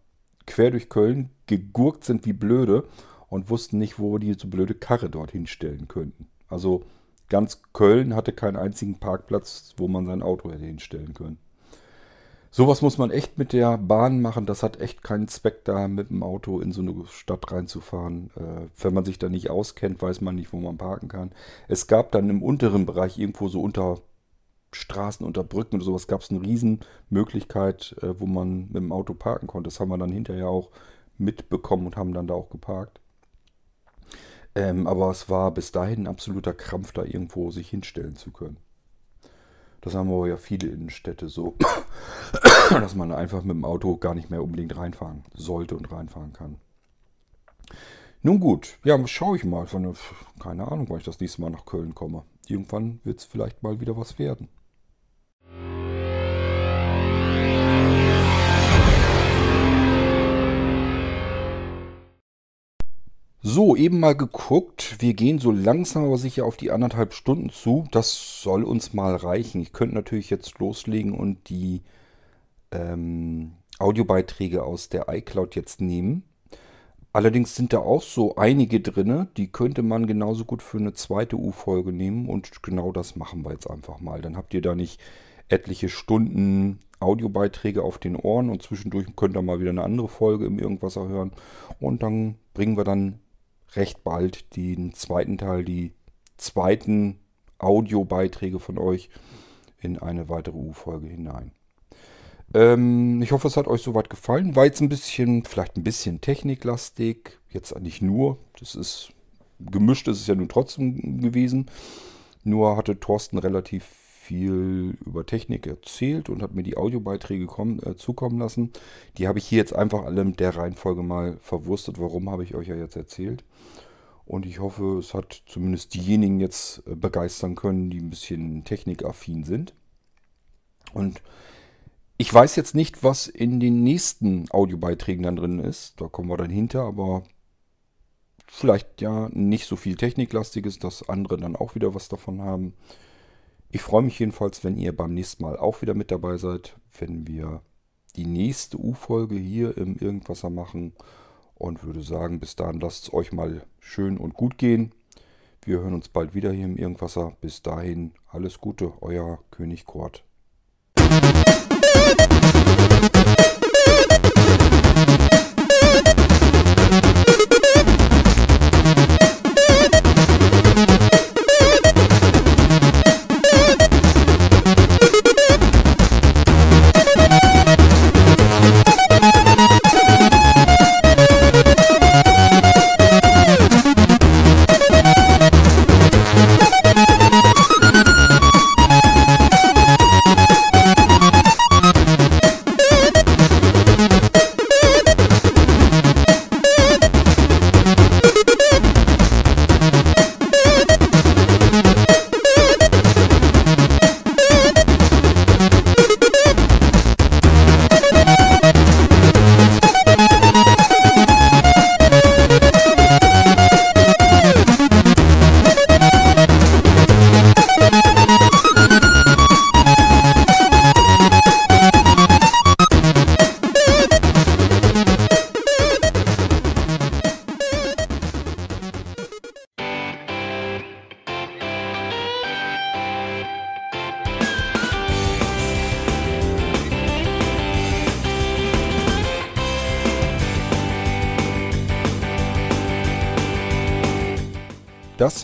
quer durch Köln gegurkt sind wie blöde und wussten nicht, wo wir diese blöde Karre dort hinstellen könnten. Also ganz Köln hatte keinen einzigen Parkplatz, wo man sein Auto hätte hinstellen können. Sowas muss man echt mit der Bahn machen. Das hat echt keinen Zweck, da mit dem Auto in so eine Stadt reinzufahren. Äh, wenn man sich da nicht auskennt, weiß man nicht, wo man parken kann. Es gab dann im unteren Bereich irgendwo so unter Straßen, unter Brücken oder sowas, gab es eine Riesenmöglichkeit, äh, wo man mit dem Auto parken konnte. Das haben wir dann hinterher auch mitbekommen und haben dann da auch geparkt. Ähm, aber es war bis dahin ein absoluter Krampf, da irgendwo sich hinstellen zu können. Das haben aber ja viele Innenstädte so, dass man einfach mit dem Auto gar nicht mehr unbedingt reinfahren sollte und reinfahren kann. Nun gut, ja, schaue ich mal. Von, keine Ahnung, wann ich das nächste Mal nach Köln komme. Irgendwann wird es vielleicht mal wieder was werden. So, eben mal geguckt. Wir gehen so langsam aber sicher auf die anderthalb Stunden zu. Das soll uns mal reichen. Ich könnte natürlich jetzt loslegen und die ähm, Audiobeiträge aus der iCloud jetzt nehmen. Allerdings sind da auch so einige drin, die könnte man genauso gut für eine zweite U-Folge nehmen und genau das machen wir jetzt einfach mal. Dann habt ihr da nicht etliche Stunden Audiobeiträge auf den Ohren und zwischendurch könnt ihr mal wieder eine andere Folge im Irgendwasser hören und dann bringen wir dann recht bald den zweiten Teil, die zweiten Audiobeiträge von euch in eine weitere U-Folge hinein. Ähm, ich hoffe, es hat euch soweit gefallen. War jetzt ein bisschen, vielleicht ein bisschen techniklastig. Jetzt nicht nur. Das ist gemischt, ist es ja nun trotzdem gewesen. Nur hatte Thorsten relativ viel über Technik erzählt und hat mir die Audiobeiträge kommen, äh, zukommen lassen. Die habe ich hier jetzt einfach alle mit der Reihenfolge mal verwurstet. Warum habe ich euch ja jetzt erzählt? Und ich hoffe, es hat zumindest diejenigen jetzt äh, begeistern können, die ein bisschen technikaffin sind. Und ich weiß jetzt nicht, was in den nächsten Audiobeiträgen dann drin ist. Da kommen wir dann hinter, aber vielleicht ja nicht so viel Techniklastiges, dass andere dann auch wieder was davon haben. Ich freue mich jedenfalls, wenn ihr beim nächsten Mal auch wieder mit dabei seid, wenn wir die nächste U-Folge hier im Irgendwasser machen und würde sagen, bis dahin lasst es euch mal schön und gut gehen. Wir hören uns bald wieder hier im Irgendwasser. Bis dahin alles Gute, euer König Kurt.